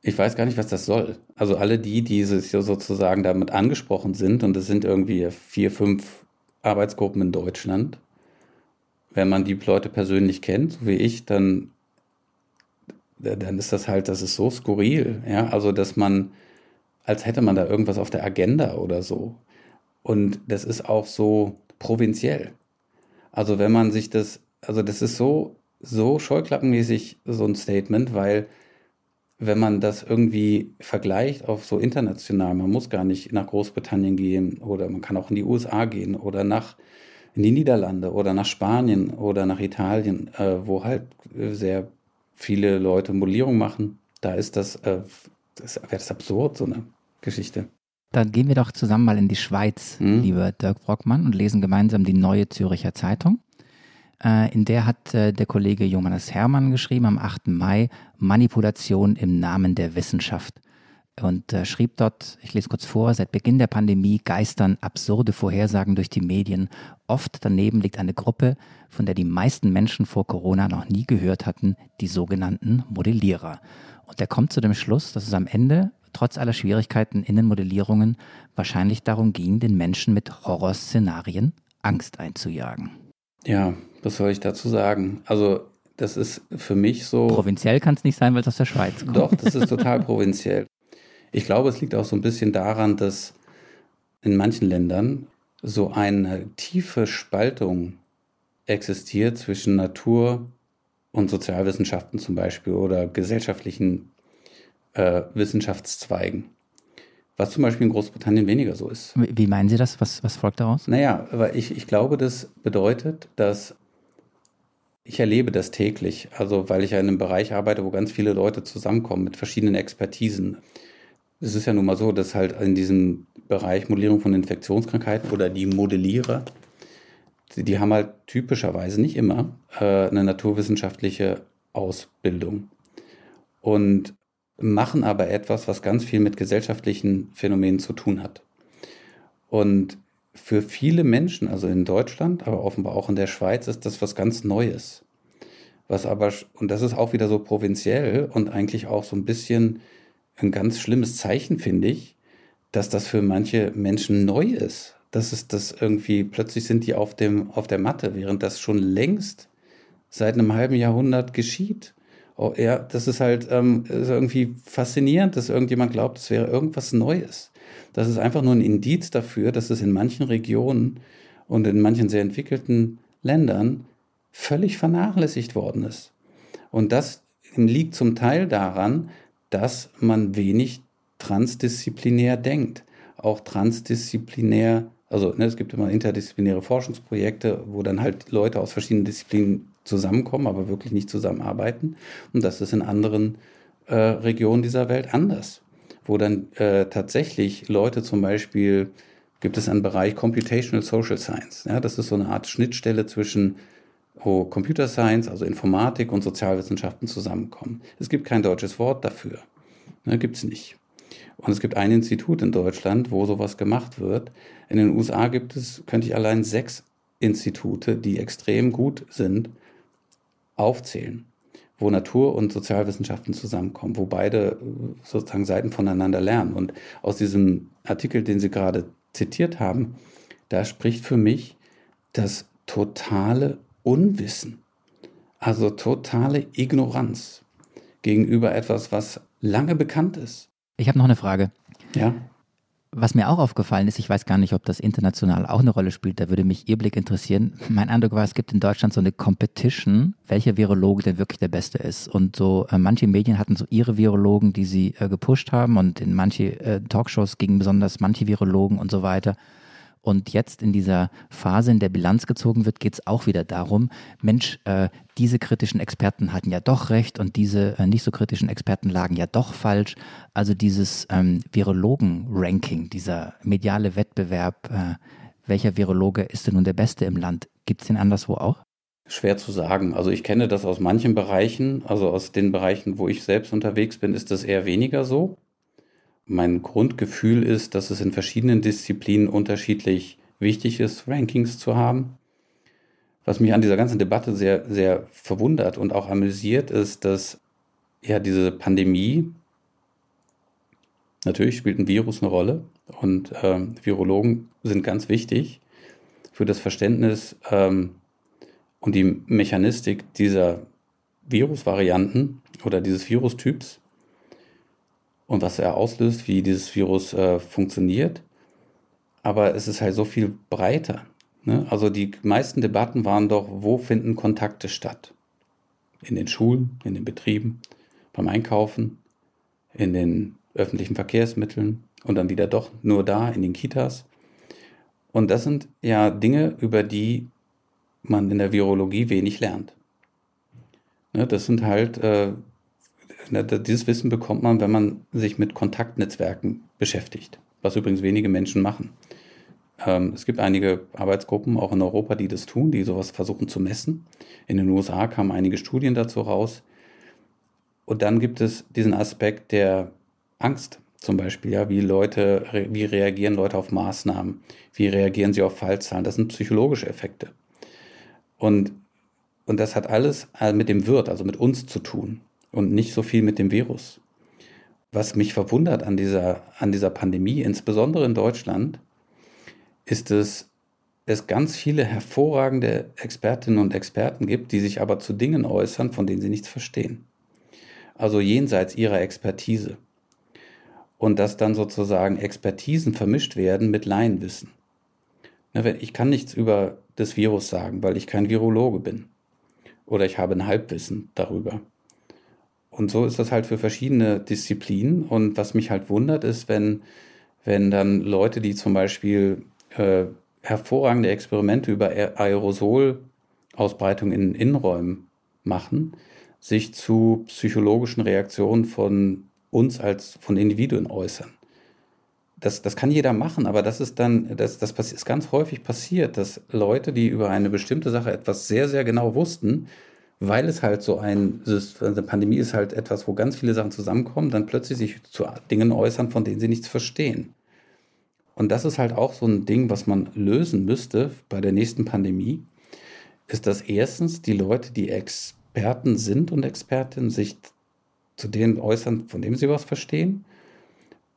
ich weiß gar nicht, was das soll. Also alle die, die sozusagen damit angesprochen sind, und es sind irgendwie vier, fünf Arbeitsgruppen in Deutschland, wenn man die Leute persönlich kennt, so wie ich, dann, dann ist das halt, das ist so skurril, ja, also dass man, als hätte man da irgendwas auf der Agenda oder so. Und das ist auch so provinziell. Also wenn man sich das, also das ist so, so scheuklappenmäßig so ein Statement, weil wenn man das irgendwie vergleicht auf so international, man muss gar nicht nach Großbritannien gehen oder man kann auch in die USA gehen oder nach in die Niederlande oder nach Spanien oder nach Italien, äh, wo halt sehr viele Leute Modellierung machen, da ist das, äh, das wäre das absurd, so eine Geschichte. Dann gehen wir doch zusammen mal in die Schweiz, hm? lieber Dirk Brockmann, und lesen gemeinsam die neue Züricher Zeitung. Äh, in der hat äh, der Kollege Johannes Hermann geschrieben am 8. Mai Manipulation im Namen der Wissenschaft und äh, schrieb dort, ich lese kurz vor, seit Beginn der Pandemie geistern absurde Vorhersagen durch die Medien. Oft daneben liegt eine Gruppe, von der die meisten Menschen vor Corona noch nie gehört hatten, die sogenannten Modellierer. Und er kommt zu dem Schluss, dass es am Ende, trotz aller Schwierigkeiten in den Modellierungen, wahrscheinlich darum ging, den Menschen mit Horrorszenarien Angst einzujagen. Ja, was soll ich dazu sagen? Also das ist für mich so. Provinziell kann es nicht sein, weil es aus der Schweiz kommt. Doch, das ist total provinziell. Ich glaube, es liegt auch so ein bisschen daran, dass in manchen Ländern so eine tiefe Spaltung existiert zwischen Natur und Sozialwissenschaften zum Beispiel oder gesellschaftlichen äh, Wissenschaftszweigen. Was zum Beispiel in Großbritannien weniger so ist. Wie meinen Sie das? Was, was folgt daraus? Naja, aber ich, ich glaube, das bedeutet, dass ich erlebe das täglich, also weil ich ja in einem Bereich arbeite, wo ganz viele Leute zusammenkommen mit verschiedenen Expertisen es ist ja nun mal so, dass halt in diesem Bereich Modellierung von Infektionskrankheiten oder die Modellierer, die, die haben halt typischerweise nicht immer äh, eine naturwissenschaftliche Ausbildung und machen aber etwas, was ganz viel mit gesellschaftlichen Phänomenen zu tun hat. Und für viele Menschen, also in Deutschland, aber offenbar auch in der Schweiz, ist das was ganz Neues. Was aber, und das ist auch wieder so provinziell und eigentlich auch so ein bisschen ein ganz schlimmes Zeichen, finde ich, dass das für manche Menschen neu ist. Das ist das irgendwie, plötzlich sind die auf, dem, auf der Matte, während das schon längst seit einem halben Jahrhundert geschieht. Oh, ja, das ist halt ähm, ist irgendwie faszinierend, dass irgendjemand glaubt, es wäre irgendwas Neues. Das ist einfach nur ein Indiz dafür, dass es in manchen Regionen und in manchen sehr entwickelten Ländern völlig vernachlässigt worden ist. Und das liegt zum Teil daran, dass man wenig transdisziplinär denkt. Auch transdisziplinär, also ne, es gibt immer interdisziplinäre Forschungsprojekte, wo dann halt Leute aus verschiedenen Disziplinen zusammenkommen, aber wirklich nicht zusammenarbeiten. Und das ist in anderen äh, Regionen dieser Welt anders, wo dann äh, tatsächlich Leute zum Beispiel, gibt es einen Bereich Computational Social Science. Ja, das ist so eine Art Schnittstelle zwischen wo Computer Science, also Informatik und Sozialwissenschaften zusammenkommen. Es gibt kein deutsches Wort dafür. Ne, gibt es nicht. Und es gibt ein Institut in Deutschland, wo sowas gemacht wird. In den USA gibt es, könnte ich allein sechs Institute, die extrem gut sind, aufzählen, wo Natur- und Sozialwissenschaften zusammenkommen, wo beide äh, sozusagen Seiten voneinander lernen. Und aus diesem Artikel, den Sie gerade zitiert haben, da spricht für mich das totale Unwissen, also totale Ignoranz gegenüber etwas, was lange bekannt ist. Ich habe noch eine Frage. Ja. Was mir auch aufgefallen ist, ich weiß gar nicht, ob das international auch eine Rolle spielt, da würde mich Ihr Blick interessieren. Mein Eindruck war, es gibt in Deutschland so eine Competition, welcher Virologe denn wirklich der Beste ist. Und so äh, manche Medien hatten so ihre Virologen, die sie äh, gepusht haben und in manche äh, Talkshows gingen besonders manche Virologen und so weiter. Und jetzt in dieser Phase, in der Bilanz gezogen wird, geht es auch wieder darum, Mensch, äh, diese kritischen Experten hatten ja doch recht und diese äh, nicht so kritischen Experten lagen ja doch falsch. Also dieses ähm, Virologen-Ranking, dieser mediale Wettbewerb, äh, welcher Virologe ist denn nun der Beste im Land? Gibt es den anderswo auch? Schwer zu sagen. Also ich kenne das aus manchen Bereichen, also aus den Bereichen, wo ich selbst unterwegs bin, ist das eher weniger so. Mein Grundgefühl ist, dass es in verschiedenen Disziplinen unterschiedlich wichtig ist, Rankings zu haben. Was mich an dieser ganzen Debatte sehr, sehr verwundert und auch amüsiert, ist, dass ja diese Pandemie, natürlich spielt ein Virus eine Rolle und ähm, Virologen sind ganz wichtig für das Verständnis ähm, und die Mechanistik dieser Virusvarianten oder dieses Virustyps und was er auslöst, wie dieses Virus äh, funktioniert. Aber es ist halt so viel breiter. Ne? Also die meisten Debatten waren doch, wo finden Kontakte statt? In den Schulen, in den Betrieben, beim Einkaufen, in den öffentlichen Verkehrsmitteln und dann wieder doch nur da, in den Kitas. Und das sind ja Dinge, über die man in der Virologie wenig lernt. Ne, das sind halt äh, Dieses Wissen bekommt man, wenn man sich mit Kontaktnetzwerken beschäftigt, was übrigens wenige Menschen machen. Ähm, es gibt einige Arbeitsgruppen, auch in Europa, die das tun, die sowas versuchen zu messen. In den USA kamen einige Studien dazu raus. Und dann gibt es diesen Aspekt der Angst zum Beispiel, ja, wie Leute, wie reagieren Leute auf Maßnahmen, wie reagieren sie auf Fallzahlen. Das sind psychologische Effekte. Und, und das hat alles äh, mit dem Wirt, also mit uns zu tun und nicht so viel mit dem Virus. Was mich verwundert an dieser, an dieser Pandemie, insbesondere in Deutschland, ist, dass es ganz viele hervorragende Expertinnen und Experten gibt, die sich aber zu Dingen äußern, von denen sie nichts verstehen. Also jenseits ihrer Expertise. Und dass dann sozusagen Expertisen vermischt werden mit Laienwissen. Ne, ich kann nichts über das Virus sagen, weil ich kein Virologe bin. Oder ich habe ein Halbwissen darüber. Und so ist das halt für verschiedene Disziplinen. Und was mich halt wundert, ist, wenn, wenn dann Leute, die zum Beispiel äh, hervorragende Experimente über Aerosolausbreitung in Innenräumen machen, sich zu psychologischen Reaktionen von uns als von Individuen äußern. Das, das kann jeder machen, aber das ist dann, das, das ist ganz häufig passiert, dass Leute, die über eine bestimmte Sache etwas sehr, sehr genau wussten, weil es halt so ein, eine Pandemie ist halt etwas, wo ganz viele Sachen zusammenkommen, dann plötzlich sich zu Dingen äußern, von denen sie nichts verstehen. Und das ist halt auch so ein Ding, was man lösen müsste bei der nächsten Pandemie, ist, dass erstens die Leute, die Experten sind und Expertinnen, sich zu denen äußern, von denen sie was verstehen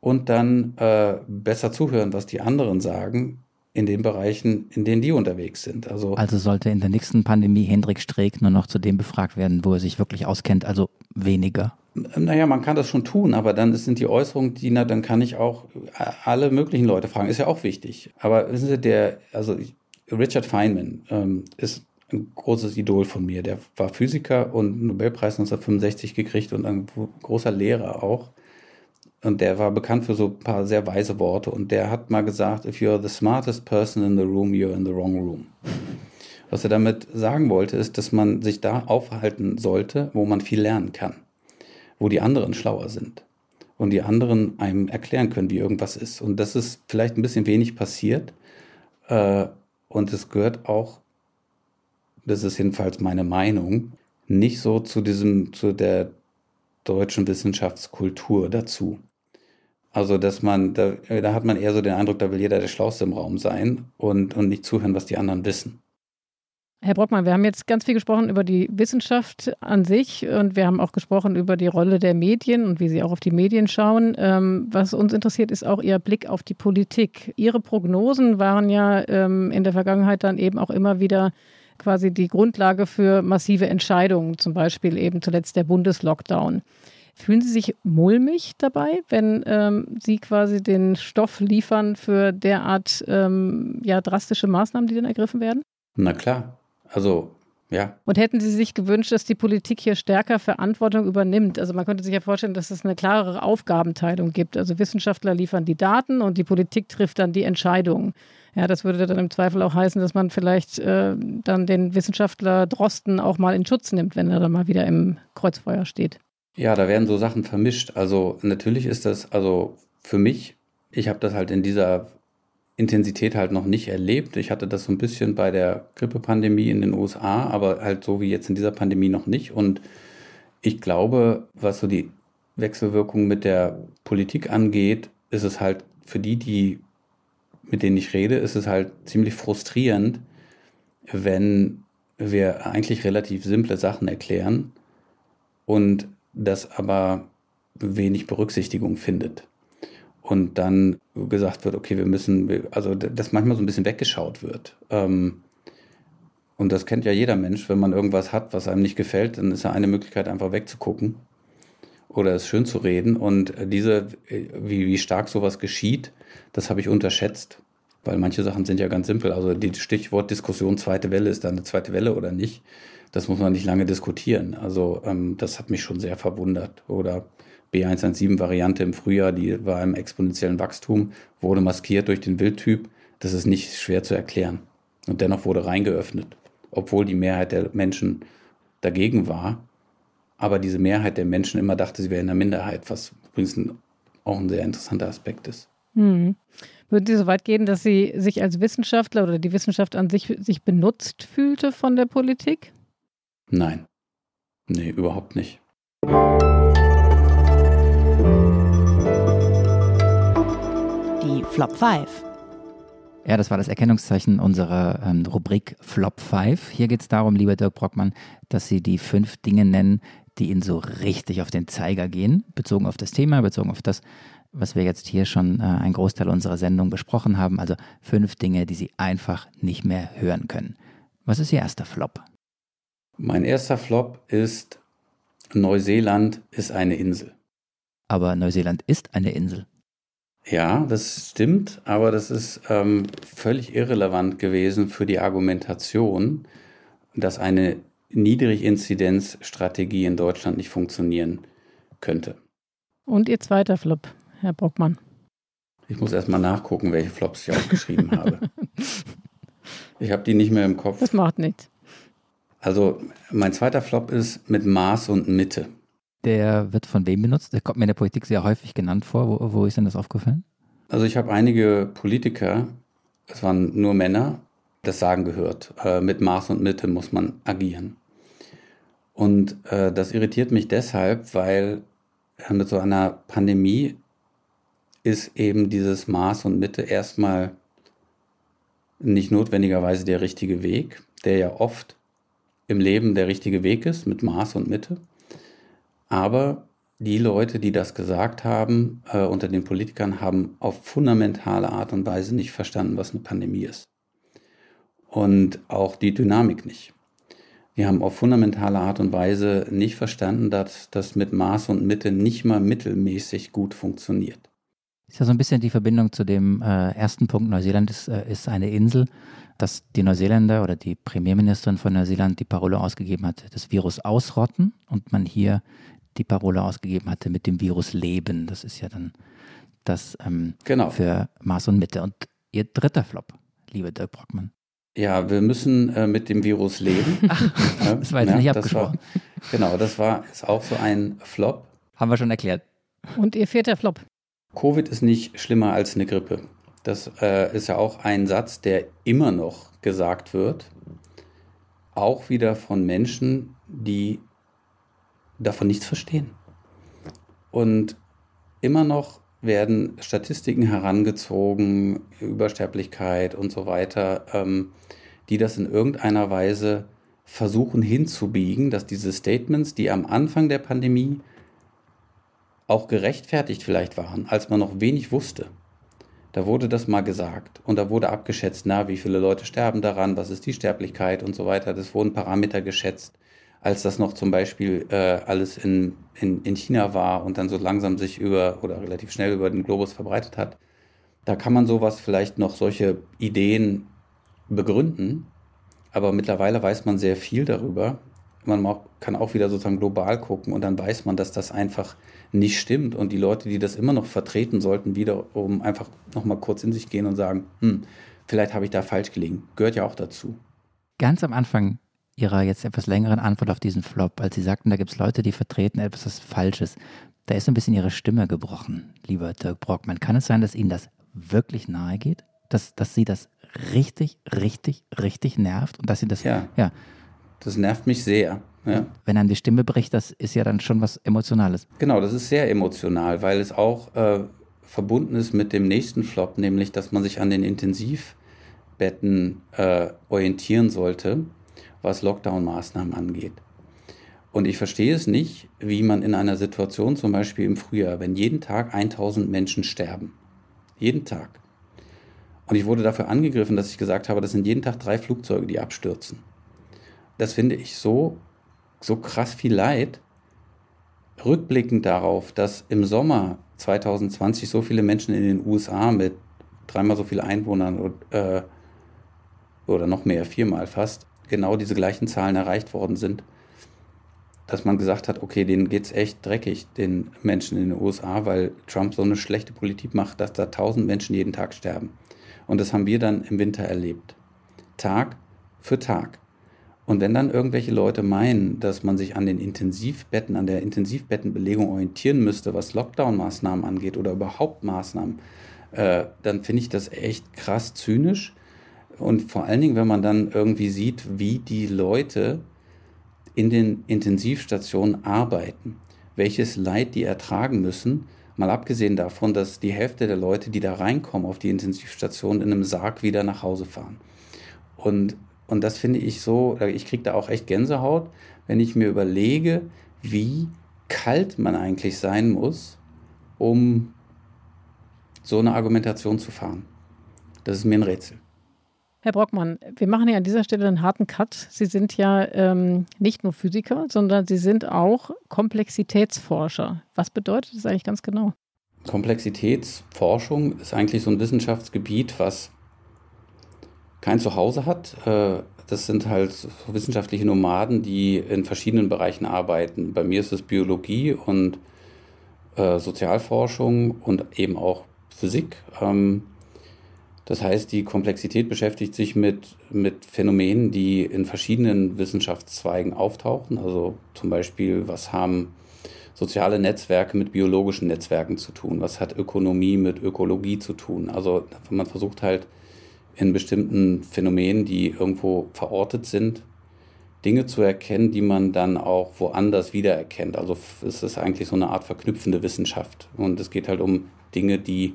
und dann äh, besser zuhören, was die anderen sagen, in den Bereichen, in denen die unterwegs sind. Also, also sollte in der nächsten Pandemie Hendrik Streeck nur noch zu dem befragt werden, wo er sich wirklich auskennt. Also weniger? Naja, man kann das schon tun, aber dann sind die Äußerungen, die, na, dann kann ich auch alle möglichen Leute fragen. Ist ja auch wichtig. Aber wissen Sie, der, also Richard Feynman ähm, ist ein großes Idol von mir. Der war Physiker und Nobelpreis 1965 gekriegt und ein großer Lehrer auch. Und der war bekannt für so ein paar sehr weise Worte. Und der hat mal gesagt, if you're the smartest person in the room, you're in the wrong room. Was er damit sagen wollte, ist, dass man sich da aufhalten sollte, wo man viel lernen kann. Wo die anderen schlauer sind. Und die anderen einem erklären können, wie irgendwas ist. Und das ist vielleicht ein bisschen wenig passiert. Äh, und es gehört auch das ist jedenfalls meine Meinung, nicht so zu diesem, zu der deutschen Wissenschaftskultur dazu. Also, dass man, da, da hat man eher so den Eindruck, da will jeder der Schlauste im Raum sein und, und nicht zuhören, was die anderen wissen. Herr Brockmann, wir haben jetzt ganz viel gesprochen über die Wissenschaft an sich und wir haben auch gesprochen über die Rolle der Medien und wie sie auch auf die Medien schauen. Ähm, was uns interessiert, ist auch Ihr Blick auf die Politik. Ihre Prognosen waren ja ähm, in der Vergangenheit dann eben auch immer wieder quasi die Grundlage für massive Entscheidungen, zum Beispiel eben zuletzt der Bundeslockdown. Fühlen Sie sich mulmig dabei, wenn ähm, Sie quasi den Stoff liefern für derart ähm, ja, drastische Maßnahmen, die dann ergriffen werden? Na klar. Also ja. Und hätten Sie sich gewünscht, dass die Politik hier stärker Verantwortung übernimmt? Also man könnte sich ja vorstellen, dass es eine klarere Aufgabenteilung gibt. Also Wissenschaftler liefern die Daten und die Politik trifft dann die Entscheidungen. Ja, das würde dann im Zweifel auch heißen, dass man vielleicht äh, dann den Wissenschaftler Drosten auch mal in Schutz nimmt, wenn er dann mal wieder im Kreuzfeuer steht. Ja, da werden so Sachen vermischt. Also natürlich ist das, also für mich, ich habe das halt in dieser Intensität halt noch nicht erlebt. Ich hatte das so ein bisschen bei der Grippepandemie in den USA, aber halt so wie jetzt in dieser Pandemie noch nicht. Und ich glaube, was so die Wechselwirkung mit der Politik angeht, ist es halt für die, die mit denen ich rede, ist es halt ziemlich frustrierend, wenn wir eigentlich relativ simple Sachen erklären und das aber wenig Berücksichtigung findet. Und dann gesagt wird, okay, wir müssen, also dass manchmal so ein bisschen weggeschaut wird. Ähm, und das kennt ja jeder Mensch, wenn man irgendwas hat, was einem nicht gefällt, dann ist ja eine Möglichkeit, einfach wegzugucken oder es schön zu reden. Und diese, wie, wie stark sowas geschieht, das habe ich unterschätzt, weil manche Sachen sind ja ganz simpel. Also die Stichwort Diskussion zweite Welle, ist da eine zweite Welle oder nicht? Das muss man nicht lange diskutieren. Also ähm, das hat mich schon sehr verwundert. Oder B117-Variante im Frühjahr, die war im exponentiellen Wachstum, wurde maskiert durch den Wildtyp. Das ist nicht schwer zu erklären. Und dennoch wurde reingeöffnet, obwohl die Mehrheit der Menschen dagegen war. Aber diese Mehrheit der Menschen immer dachte, sie wäre in der Minderheit, was übrigens auch ein sehr interessanter Aspekt ist. Hm. Würden Sie so weit gehen, dass Sie sich als Wissenschaftler oder die Wissenschaft an sich sich benutzt fühlte von der Politik? Nein. Nee, überhaupt nicht. Die Flop 5. Ja, das war das Erkennungszeichen unserer ähm, Rubrik Flop 5. Hier geht es darum, lieber Dirk Brockmann, dass Sie die fünf Dinge nennen, die Ihnen so richtig auf den Zeiger gehen, bezogen auf das Thema, bezogen auf das, was wir jetzt hier schon äh, einen Großteil unserer Sendung besprochen haben. Also fünf Dinge, die Sie einfach nicht mehr hören können. Was ist Ihr erster Flop? Mein erster Flop ist, Neuseeland ist eine Insel. Aber Neuseeland ist eine Insel. Ja, das stimmt, aber das ist ähm, völlig irrelevant gewesen für die Argumentation, dass eine Niedriginzidenzstrategie in Deutschland nicht funktionieren könnte. Und Ihr zweiter Flop? Herr Brockmann? Ich muss erst mal nachgucken, welche Flops ich aufgeschrieben habe. Ich habe die nicht mehr im Kopf. Das macht nichts. Also mein zweiter Flop ist mit Maß und Mitte. Der wird von wem benutzt? Der kommt mir in der Politik sehr häufig genannt vor. Wo, wo ist denn das aufgefallen? Also ich habe einige Politiker, es waren nur Männer, das Sagen gehört. Äh, mit Maß und Mitte muss man agieren. Und äh, das irritiert mich deshalb, weil äh, mit so einer Pandemie ist eben dieses Maß und Mitte erstmal nicht notwendigerweise der richtige Weg, der ja oft im Leben der richtige Weg ist mit Maß und Mitte. Aber die Leute, die das gesagt haben, äh, unter den Politikern, haben auf fundamentale Art und Weise nicht verstanden, was eine Pandemie ist. Und auch die Dynamik nicht. Die haben auf fundamentale Art und Weise nicht verstanden, dass das mit Maß und Mitte nicht mal mittelmäßig gut funktioniert. Ist ja so ein bisschen die Verbindung zu dem äh, ersten Punkt. Neuseeland ist, äh, ist eine Insel, dass die Neuseeländer oder die Premierministerin von Neuseeland die Parole ausgegeben hat, das Virus ausrotten und man hier die Parole ausgegeben hatte mit dem Virus leben. Das ist ja dann das ähm, genau. für Maß und Mitte. Und Ihr dritter Flop, liebe Dirk Brockmann. Ja, wir müssen äh, mit dem Virus leben. Ach, das war jetzt ja, nicht abgesprochen. War, genau, das war ist auch so ein Flop. Haben wir schon erklärt. Und Ihr vierter Flop? Covid ist nicht schlimmer als eine Grippe. Das äh, ist ja auch ein Satz, der immer noch gesagt wird. Auch wieder von Menschen, die davon nichts verstehen. Und immer noch werden Statistiken herangezogen, Übersterblichkeit und so weiter, ähm, die das in irgendeiner Weise versuchen hinzubiegen, dass diese Statements, die am Anfang der Pandemie auch gerechtfertigt vielleicht waren, als man noch wenig wusste, da wurde das mal gesagt und da wurde abgeschätzt, na, wie viele Leute sterben daran, was ist die Sterblichkeit und so weiter. Das wurden Parameter geschätzt als das noch zum Beispiel äh, alles in, in, in China war und dann so langsam sich über oder relativ schnell über den Globus verbreitet hat. Da kann man sowas vielleicht noch solche Ideen begründen, aber mittlerweile weiß man sehr viel darüber. Man kann auch wieder sozusagen global gucken und dann weiß man, dass das einfach nicht stimmt und die Leute, die das immer noch vertreten, sollten wiederum einfach nochmal kurz in sich gehen und sagen, hm, vielleicht habe ich da falsch gelegen. Gehört ja auch dazu. Ganz am Anfang Ihrer jetzt etwas längeren Antwort auf diesen Flop, als Sie sagten, da gibt es Leute, die vertreten etwas, was Falsches. Da ist ein bisschen Ihre Stimme gebrochen, lieber Dirk Brockmann. Kann es sein, dass Ihnen das wirklich nahe geht? Dass, dass Sie das richtig, richtig, richtig nervt und dass Sie das. Ja. ja. Das nervt mich sehr. Ja. Wenn einem die Stimme bricht, das ist ja dann schon was Emotionales. Genau, das ist sehr emotional, weil es auch äh, verbunden ist mit dem nächsten Flop, nämlich dass man sich an den Intensivbetten äh, orientieren sollte was Lockdown-Maßnahmen angeht. Und ich verstehe es nicht, wie man in einer Situation, zum Beispiel im Frühjahr, wenn jeden Tag 1000 Menschen sterben, jeden Tag. Und ich wurde dafür angegriffen, dass ich gesagt habe, das sind jeden Tag drei Flugzeuge, die abstürzen. Das finde ich so, so krass viel Leid. Rückblickend darauf, dass im Sommer 2020 so viele Menschen in den USA mit dreimal so vielen Einwohnern äh, oder noch mehr, viermal fast, genau diese gleichen Zahlen erreicht worden sind, dass man gesagt hat, okay, denen geht es echt dreckig, den Menschen in den USA, weil Trump so eine schlechte Politik macht, dass da tausend Menschen jeden Tag sterben. Und das haben wir dann im Winter erlebt. Tag für Tag. Und wenn dann irgendwelche Leute meinen, dass man sich an den Intensivbetten, an der Intensivbettenbelegung orientieren müsste, was Lockdown-Maßnahmen angeht oder überhaupt Maßnahmen, äh, dann finde ich das echt krass zynisch und vor allen Dingen, wenn man dann irgendwie sieht, wie die Leute in den Intensivstationen arbeiten, welches Leid die ertragen müssen, mal abgesehen davon, dass die Hälfte der Leute, die da reinkommen auf die Intensivstation, in einem Sarg wieder nach Hause fahren. Und, und das finde ich so, ich kriege da auch echt Gänsehaut, wenn ich mir überlege, wie kalt man eigentlich sein muss, um so eine Argumentation zu fahren. Das ist mir ein Rätsel. Herr Brockmann, wir machen ja an dieser Stelle einen harten Cut. Sie sind ja ähm, nicht nur Physiker, sondern Sie sind auch Komplexitätsforscher. Was bedeutet das eigentlich ganz genau? Komplexitätsforschung ist eigentlich so ein Wissenschaftsgebiet, was kein Zuhause hat. Äh, das sind halt wissenschaftliche Nomaden, die in verschiedenen Bereichen arbeiten. Bei mir ist es Biologie und äh, Sozialforschung und eben auch Physik. Ähm, das heißt, die Komplexität beschäftigt sich mit, mit Phänomenen, die in verschiedenen Wissenschaftszweigen auftauchen. Also zum Beispiel, was haben soziale Netzwerke mit biologischen Netzwerken zu tun? Was hat Ökonomie mit Ökologie zu tun? Also man versucht halt in bestimmten Phänomenen, die irgendwo verortet sind, Dinge zu erkennen, die man dann auch woanders wiedererkennt. Also es ist eigentlich so eine Art verknüpfende Wissenschaft. Und es geht halt um Dinge, die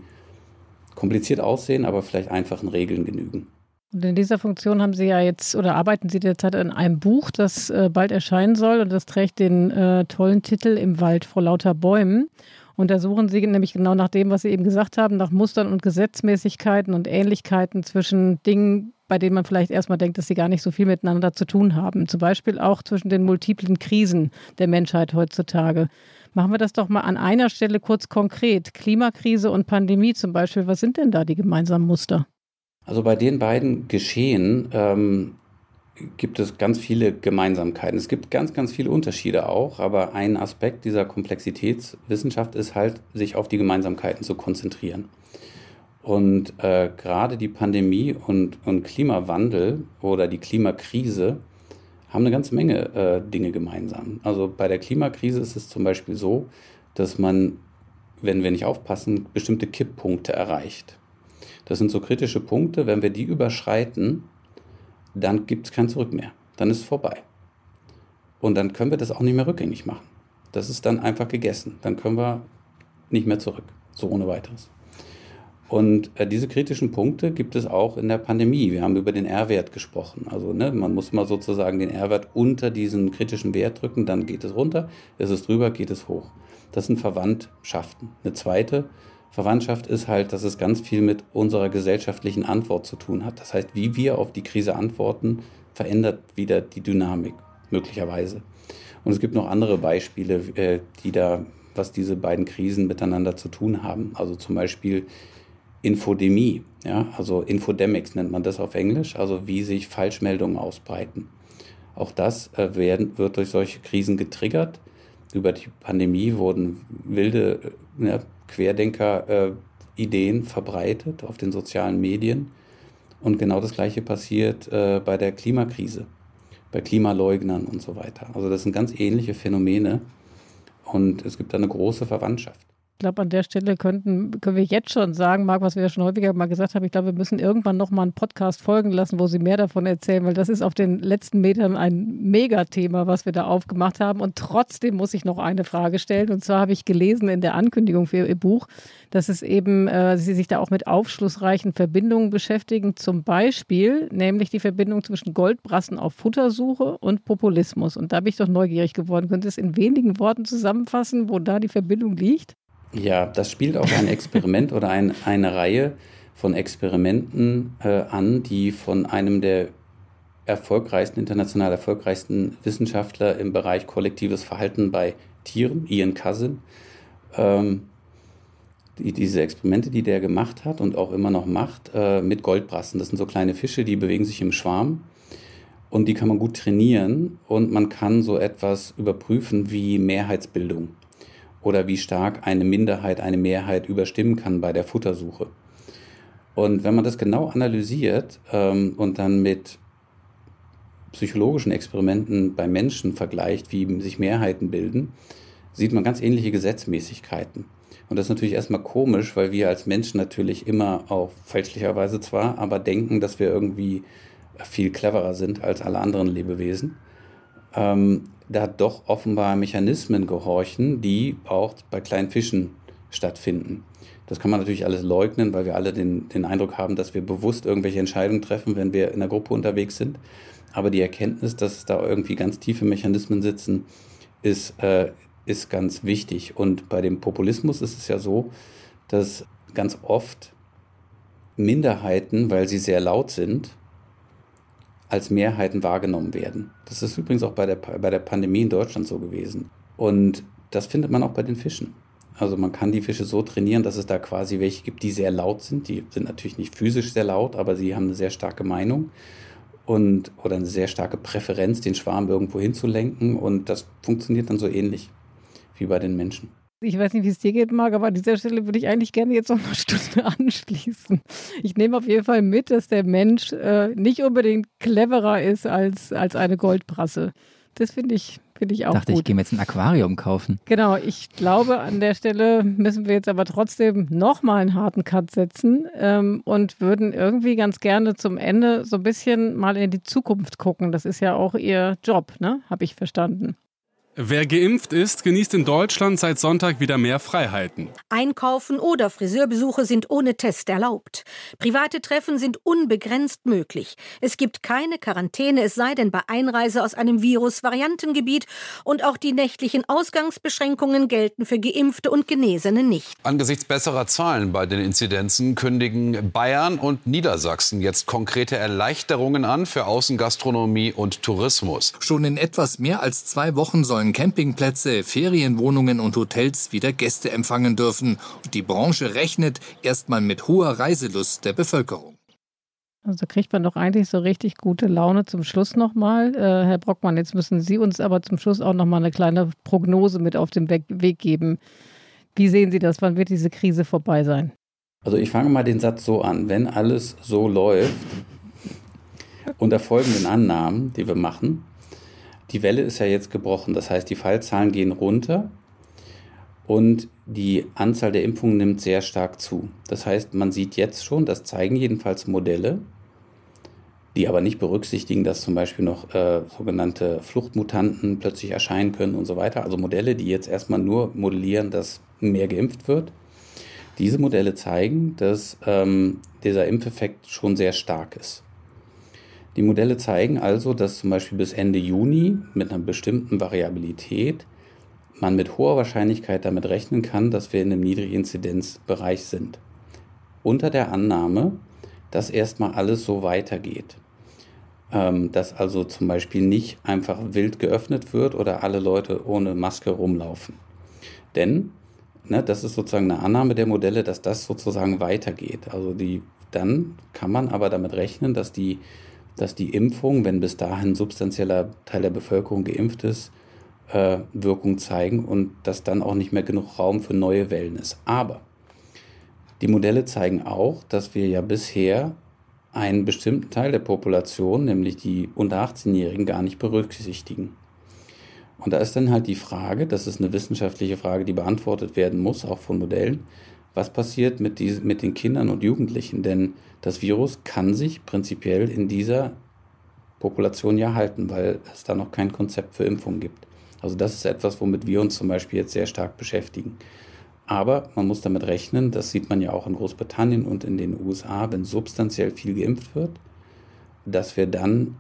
kompliziert aussehen, aber vielleicht einfachen Regeln genügen. Und in dieser Funktion haben Sie ja jetzt oder arbeiten Sie derzeit an einem Buch, das äh, bald erscheinen soll und das trägt den äh, tollen Titel Im Wald vor lauter Bäumen. Und da suchen Sie nämlich genau nach dem, was Sie eben gesagt haben, nach Mustern und Gesetzmäßigkeiten und Ähnlichkeiten zwischen Dingen, bei denen man vielleicht erstmal denkt, dass sie gar nicht so viel miteinander zu tun haben. Zum Beispiel auch zwischen den multiplen Krisen der Menschheit heutzutage. Machen wir das doch mal an einer Stelle kurz konkret. Klimakrise und Pandemie zum Beispiel. Was sind denn da die gemeinsamen Muster? Also bei den beiden Geschehen ähm, gibt es ganz viele Gemeinsamkeiten. Es gibt ganz, ganz viele Unterschiede auch, aber ein Aspekt dieser Komplexitätswissenschaft ist halt, sich auf die Gemeinsamkeiten zu konzentrieren. Und äh, gerade die Pandemie und, und Klimawandel oder die Klimakrise haben eine ganze Menge äh, Dinge gemeinsam. Also bei der Klimakrise ist es zum Beispiel so, dass man, wenn wir nicht aufpassen, bestimmte Kipppunkte erreicht. Das sind so kritische Punkte, wenn wir die überschreiten, dann gibt es kein Zurück mehr. Dann ist es vorbei. Und dann können wir das auch nicht mehr rückgängig machen. Das ist dann einfach gegessen. Dann können wir nicht mehr zurück, so ohne weiteres. Und äh, diese kritischen Punkte gibt es auch in der Pandemie. Wir haben über den R-Wert gesprochen. Also ne, man muss mal sozusagen den R-Wert unter diesen kritischen Wert drücken, dann geht es runter. Ist es drüber, geht es hoch. Das sind Verwandtschaften. Eine zweite Verwandtschaft ist halt, dass es ganz viel mit unserer gesellschaftlichen Antwort zu tun hat. Das heißt, wie wir auf die Krise antworten, verändert wieder die Dynamik möglicherweise. Und es gibt noch andere Beispiele, äh, die da, was diese beiden Krisen miteinander zu tun haben. Also zum Beispiel Infodemie, ja, also Infodemics nennt man das auf Englisch, also wie sich Falschmeldungen ausbreiten. Auch das äh, werden, wird durch solche Krisen getriggert. Über die Pandemie wurden wilde ja, Querdenker-Ideen äh, verbreitet auf den sozialen Medien. Und genau das Gleiche passiert äh, bei der Klimakrise, bei Klimaleugnern und so weiter. Also das sind ganz ähnliche Phänomene und es gibt da eine große Verwandtschaft. Ich glaube, an der Stelle könnten, können wir jetzt schon sagen, Marc, was wir ja schon häufiger mal gesagt haben, ich glaube, wir müssen irgendwann nochmal einen Podcast folgen lassen, wo Sie mehr davon erzählen, weil das ist auf den letzten Metern ein Megathema, was wir da aufgemacht haben. Und trotzdem muss ich noch eine Frage stellen. Und zwar habe ich gelesen in der Ankündigung für Ihr Buch, dass es eben, äh, Sie sich da auch mit aufschlussreichen Verbindungen beschäftigen. Zum Beispiel, nämlich die Verbindung zwischen Goldbrassen auf Futtersuche und Populismus. Und da bin ich doch neugierig geworden. Können Sie es in wenigen Worten zusammenfassen, wo da die Verbindung liegt? Ja, das spielt auch ein Experiment oder ein, eine Reihe von Experimenten äh, an, die von einem der erfolgreichsten, international erfolgreichsten Wissenschaftler im Bereich kollektives Verhalten bei Tieren, Ian Cousin, ähm, die, diese Experimente, die der gemacht hat und auch immer noch macht, äh, mit Goldbrassen. Das sind so kleine Fische, die bewegen sich im Schwarm und die kann man gut trainieren und man kann so etwas überprüfen wie Mehrheitsbildung oder wie stark eine Minderheit eine Mehrheit überstimmen kann bei der Futtersuche. Und wenn man das genau analysiert ähm, und dann mit psychologischen Experimenten bei Menschen vergleicht, wie sich Mehrheiten bilden, sieht man ganz ähnliche Gesetzmäßigkeiten. Und das ist natürlich erstmal komisch, weil wir als Menschen natürlich immer auch fälschlicherweise zwar, aber denken, dass wir irgendwie viel cleverer sind als alle anderen Lebewesen ähm, da doch offenbar Mechanismen gehorchen, die auch bei kleinen Fischen stattfinden. Das kann man natürlich alles leugnen, weil wir alle den, den Eindruck haben, dass wir bewusst irgendwelche Entscheidungen treffen, wenn wir in der Gruppe unterwegs sind. Aber die Erkenntnis, dass da irgendwie ganz tiefe Mechanismen sitzen, ist, äh, ist ganz wichtig. Und bei dem Populismus ist es ja so, dass ganz oft Minderheiten, weil sie sehr laut sind, als Mehrheiten wahrgenommen werden. Das ist übrigens auch bei der, bei der Pandemie in Deutschland so gewesen. Und das findet man auch bei den Fischen. Also man kann die Fische so trainieren, dass es da quasi welche gibt, die sehr laut sind. Die sind natürlich nicht physisch sehr laut, aber sie haben eine sehr starke Meinung und oder eine sehr starke Präferenz, den Schwarm irgendwo hinzulenken. Und das funktioniert dann so ähnlich wie bei den Menschen. Ich weiß nicht, wie es dir geht, Marc, aber an dieser Stelle würde ich eigentlich gerne jetzt noch eine Stunde anschließen. Ich nehme auf jeden Fall mit, dass der Mensch äh, nicht unbedingt cleverer ist als, als eine Goldbrasse. Das finde ich, find ich auch ich dachte, gut. ich gehe mir jetzt ein Aquarium kaufen. Genau, ich glaube, an der Stelle müssen wir jetzt aber trotzdem nochmal einen harten Cut setzen ähm, und würden irgendwie ganz gerne zum Ende so ein bisschen mal in die Zukunft gucken. Das ist ja auch Ihr Job, ne? Habe ich verstanden. Wer geimpft ist, genießt in Deutschland seit Sonntag wieder mehr Freiheiten. Einkaufen oder Friseurbesuche sind ohne Test erlaubt. Private Treffen sind unbegrenzt möglich. Es gibt keine Quarantäne, es sei denn bei Einreise aus einem Virus-Variantengebiet. Und auch die nächtlichen Ausgangsbeschränkungen gelten für Geimpfte und Genesene nicht. Angesichts besserer Zahlen bei den Inzidenzen kündigen Bayern und Niedersachsen jetzt konkrete Erleichterungen an für Außengastronomie und Tourismus. Schon in etwas mehr als zwei Wochen sollen sollen Campingplätze, Ferienwohnungen und Hotels wieder Gäste empfangen dürfen. Und die Branche rechnet erstmal mit hoher Reiselust der Bevölkerung. Also kriegt man doch eigentlich so richtig gute Laune zum Schluss nochmal. Äh, Herr Brockmann, jetzt müssen Sie uns aber zum Schluss auch nochmal eine kleine Prognose mit auf den Weg, Weg geben. Wie sehen Sie das? Wann wird diese Krise vorbei sein? Also ich fange mal den Satz so an. Wenn alles so läuft, unter folgenden Annahmen, die wir machen, die Welle ist ja jetzt gebrochen. Das heißt, die Fallzahlen gehen runter und die Anzahl der Impfungen nimmt sehr stark zu. Das heißt, man sieht jetzt schon, das zeigen jedenfalls Modelle, die aber nicht berücksichtigen, dass zum Beispiel noch äh, sogenannte Fluchtmutanten plötzlich erscheinen können und so weiter. Also Modelle, die jetzt erstmal nur modellieren, dass mehr geimpft wird. Diese Modelle zeigen, dass ähm, dieser Impfeffekt schon sehr stark ist. Die Modelle zeigen also, dass zum Beispiel bis Ende Juni mit einer bestimmten Variabilität man mit hoher Wahrscheinlichkeit damit rechnen kann, dass wir in einem Niedriginzidenzbereich sind. Unter der Annahme, dass erstmal alles so weitergeht. Ähm, dass also zum Beispiel nicht einfach wild geöffnet wird oder alle Leute ohne Maske rumlaufen. Denn ne, das ist sozusagen eine Annahme der Modelle, dass das sozusagen weitergeht. Also die, dann kann man aber damit rechnen, dass die dass die Impfung, wenn bis dahin substanzieller Teil der Bevölkerung geimpft ist, äh, Wirkung zeigen und dass dann auch nicht mehr genug Raum für neue Wellen ist. Aber die Modelle zeigen auch, dass wir ja bisher einen bestimmten Teil der Population, nämlich die unter 18-Jährigen, gar nicht berücksichtigen. Und da ist dann halt die Frage, das ist eine wissenschaftliche Frage, die beantwortet werden muss, auch von Modellen, was passiert mit, diesen, mit den Kindern und Jugendlichen? Denn das Virus kann sich prinzipiell in dieser Population ja halten, weil es da noch kein Konzept für Impfung gibt. Also das ist etwas, womit wir uns zum Beispiel jetzt sehr stark beschäftigen. Aber man muss damit rechnen, das sieht man ja auch in Großbritannien und in den USA, wenn substanziell viel geimpft wird, dass wir dann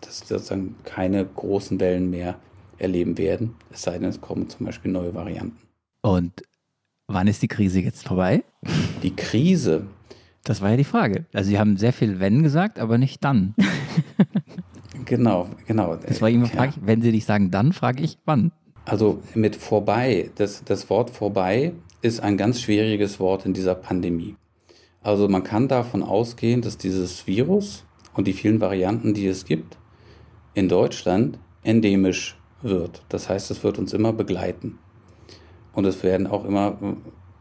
dass sozusagen keine großen Wellen mehr erleben werden, es sei denn, es kommen zum Beispiel neue Varianten. Und Wann ist die Krise jetzt vorbei? Die Krise? Das war ja die Frage. Also Sie haben sehr viel wenn gesagt, aber nicht dann. genau, genau. Das war immer Frage, wenn Sie nicht sagen dann, frage ich wann. Also mit vorbei, das, das Wort vorbei ist ein ganz schwieriges Wort in dieser Pandemie. Also man kann davon ausgehen, dass dieses Virus und die vielen Varianten, die es gibt, in Deutschland endemisch wird. Das heißt, es wird uns immer begleiten. Und es werden auch immer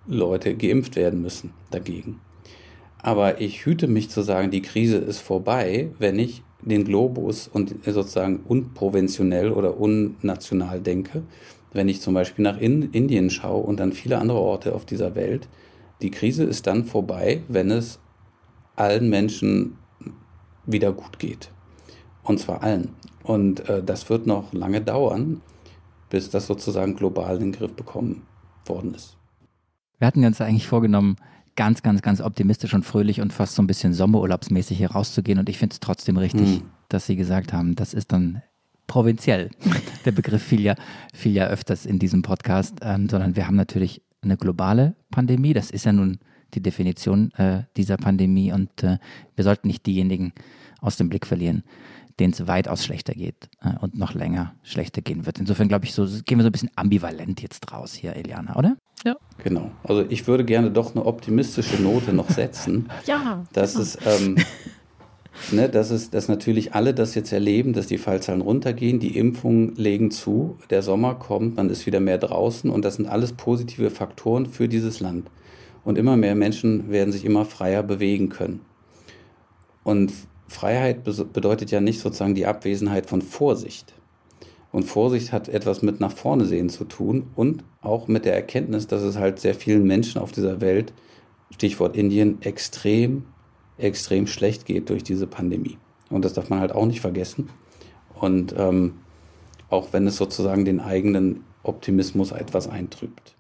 Leute geimpft werden müssen dagegen. Aber ich hüte mich zu sagen, die Krise ist vorbei, wenn ich den Globus und sozusagen unproventionell oder unnational denke. Wenn ich zum Beispiel nach Indien schaue und dann viele andere Orte auf dieser Welt. Die Krise ist dann vorbei, wenn es allen Menschen wieder gut geht. Und zwar allen. Und äh, das wird noch lange dauern bis das sozusagen global in den Griff bekommen worden ist. Wir hatten uns eigentlich vorgenommen, ganz, ganz, ganz optimistisch und fröhlich und fast so ein bisschen sommerurlaubsmäßig hier rauszugehen. Und ich finde es trotzdem richtig, mhm. dass Sie gesagt haben, das ist dann provinziell. Der Begriff fiel ja, fiel ja öfters in diesem Podcast, ähm, sondern wir haben natürlich eine globale Pandemie. Das ist ja nun die Definition äh, dieser Pandemie und äh, wir sollten nicht diejenigen aus dem Blick verlieren, denen es weitaus schlechter geht äh, und noch länger schlechter gehen wird. Insofern glaube ich, so gehen wir so ein bisschen ambivalent jetzt raus hier, Eliana, oder? Ja. Genau. Also ich würde gerne doch eine optimistische Note noch setzen. ja. Dass ja. es ähm, Ne, dass, es, dass natürlich alle das jetzt erleben, dass die Fallzahlen runtergehen, die Impfungen legen zu, der Sommer kommt, man ist wieder mehr draußen und das sind alles positive Faktoren für dieses Land. Und immer mehr Menschen werden sich immer freier bewegen können. Und Freiheit bedeutet ja nicht sozusagen die Abwesenheit von Vorsicht. Und Vorsicht hat etwas mit nach vorne sehen zu tun und auch mit der Erkenntnis, dass es halt sehr vielen Menschen auf dieser Welt, Stichwort Indien, extrem, extrem schlecht geht durch diese Pandemie. Und das darf man halt auch nicht vergessen. Und ähm, auch wenn es sozusagen den eigenen Optimismus etwas eintrübt.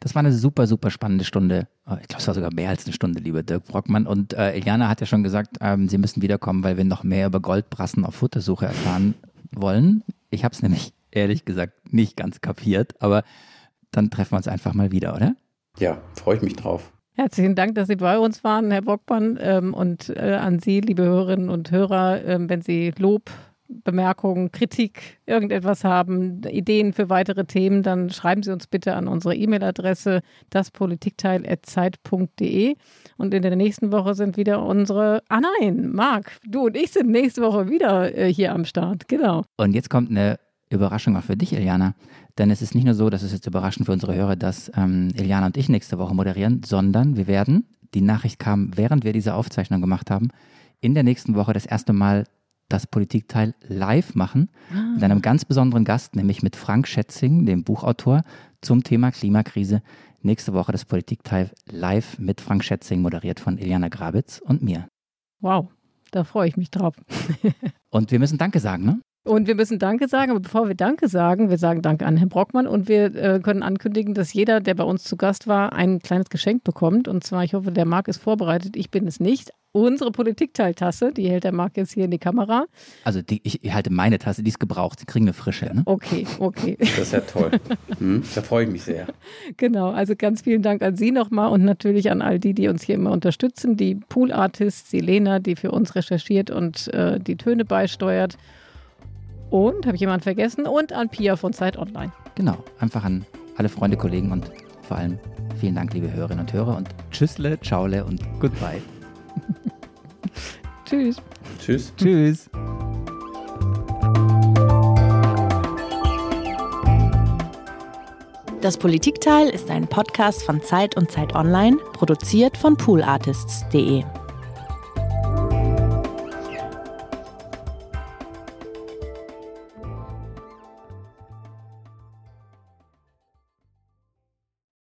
Das war eine super, super spannende Stunde. Oh, ich glaube, es war sogar mehr als eine Stunde, lieber Dirk Brockmann. Und äh, Eliana hat ja schon gesagt, ähm, Sie müssen wiederkommen, weil wir noch mehr über Goldbrassen auf Futtersuche erfahren wollen. Ich habe es nämlich ehrlich gesagt nicht ganz kapiert, aber dann treffen wir uns einfach mal wieder, oder? Ja, freue ich mich drauf. Herzlichen Dank, dass Sie bei uns waren, Herr Bockmann, ähm, und äh, an Sie, liebe Hörerinnen und Hörer, ähm, wenn Sie Lob Bemerkungen, Kritik, irgendetwas haben, Ideen für weitere Themen, dann schreiben Sie uns bitte an unsere E-Mail-Adresse daspolitikteil.zeit.de. Und in der nächsten Woche sind wieder unsere, ah nein, Marc, du und ich sind nächste Woche wieder äh, hier am Start, genau. Und jetzt kommt eine Überraschung auch für dich, Eliana. Denn es ist nicht nur so, dass es jetzt überraschend für unsere Hörer, dass ähm, Eliana und ich nächste Woche moderieren, sondern wir werden, die Nachricht kam, während wir diese Aufzeichnung gemacht haben, in der nächsten Woche das erste Mal das Politikteil live machen ah. mit einem ganz besonderen Gast, nämlich mit Frank Schätzing, dem Buchautor, zum Thema Klimakrise. Nächste Woche das Politikteil live mit Frank Schätzing, moderiert von Iliana Grabitz und mir. Wow, da freue ich mich drauf. und wir müssen Danke sagen, ne? Und wir müssen Danke sagen, aber bevor wir Danke sagen, wir sagen Danke an Herrn Brockmann und wir äh, können ankündigen, dass jeder, der bei uns zu Gast war, ein kleines Geschenk bekommt. Und zwar, ich hoffe, der Marc ist vorbereitet, ich bin es nicht. Unsere Politikteiltasse, die hält der Marc jetzt hier in die Kamera. Also die, ich, ich halte meine Tasse, die ist gebraucht. Sie kriegen eine frische. Ne? Okay, okay. Das ist ja toll. Hm, da freue ich mich sehr. Genau, also ganz vielen Dank an Sie nochmal und natürlich an all die, die uns hier immer unterstützen. Die Pool Artists, die Lena, die für uns recherchiert und äh, die Töne beisteuert. Und, habe ich jemanden vergessen? Und an Pia von Zeit Online. Genau, einfach an alle Freunde, Kollegen und vor allem vielen Dank, liebe Hörerinnen und Hörer. Und tschüssle, ciaule und goodbye. Tschüss. Tschüss. Tschüss. Das Politikteil ist ein Podcast von Zeit und Zeit Online, produziert von poolartists.de.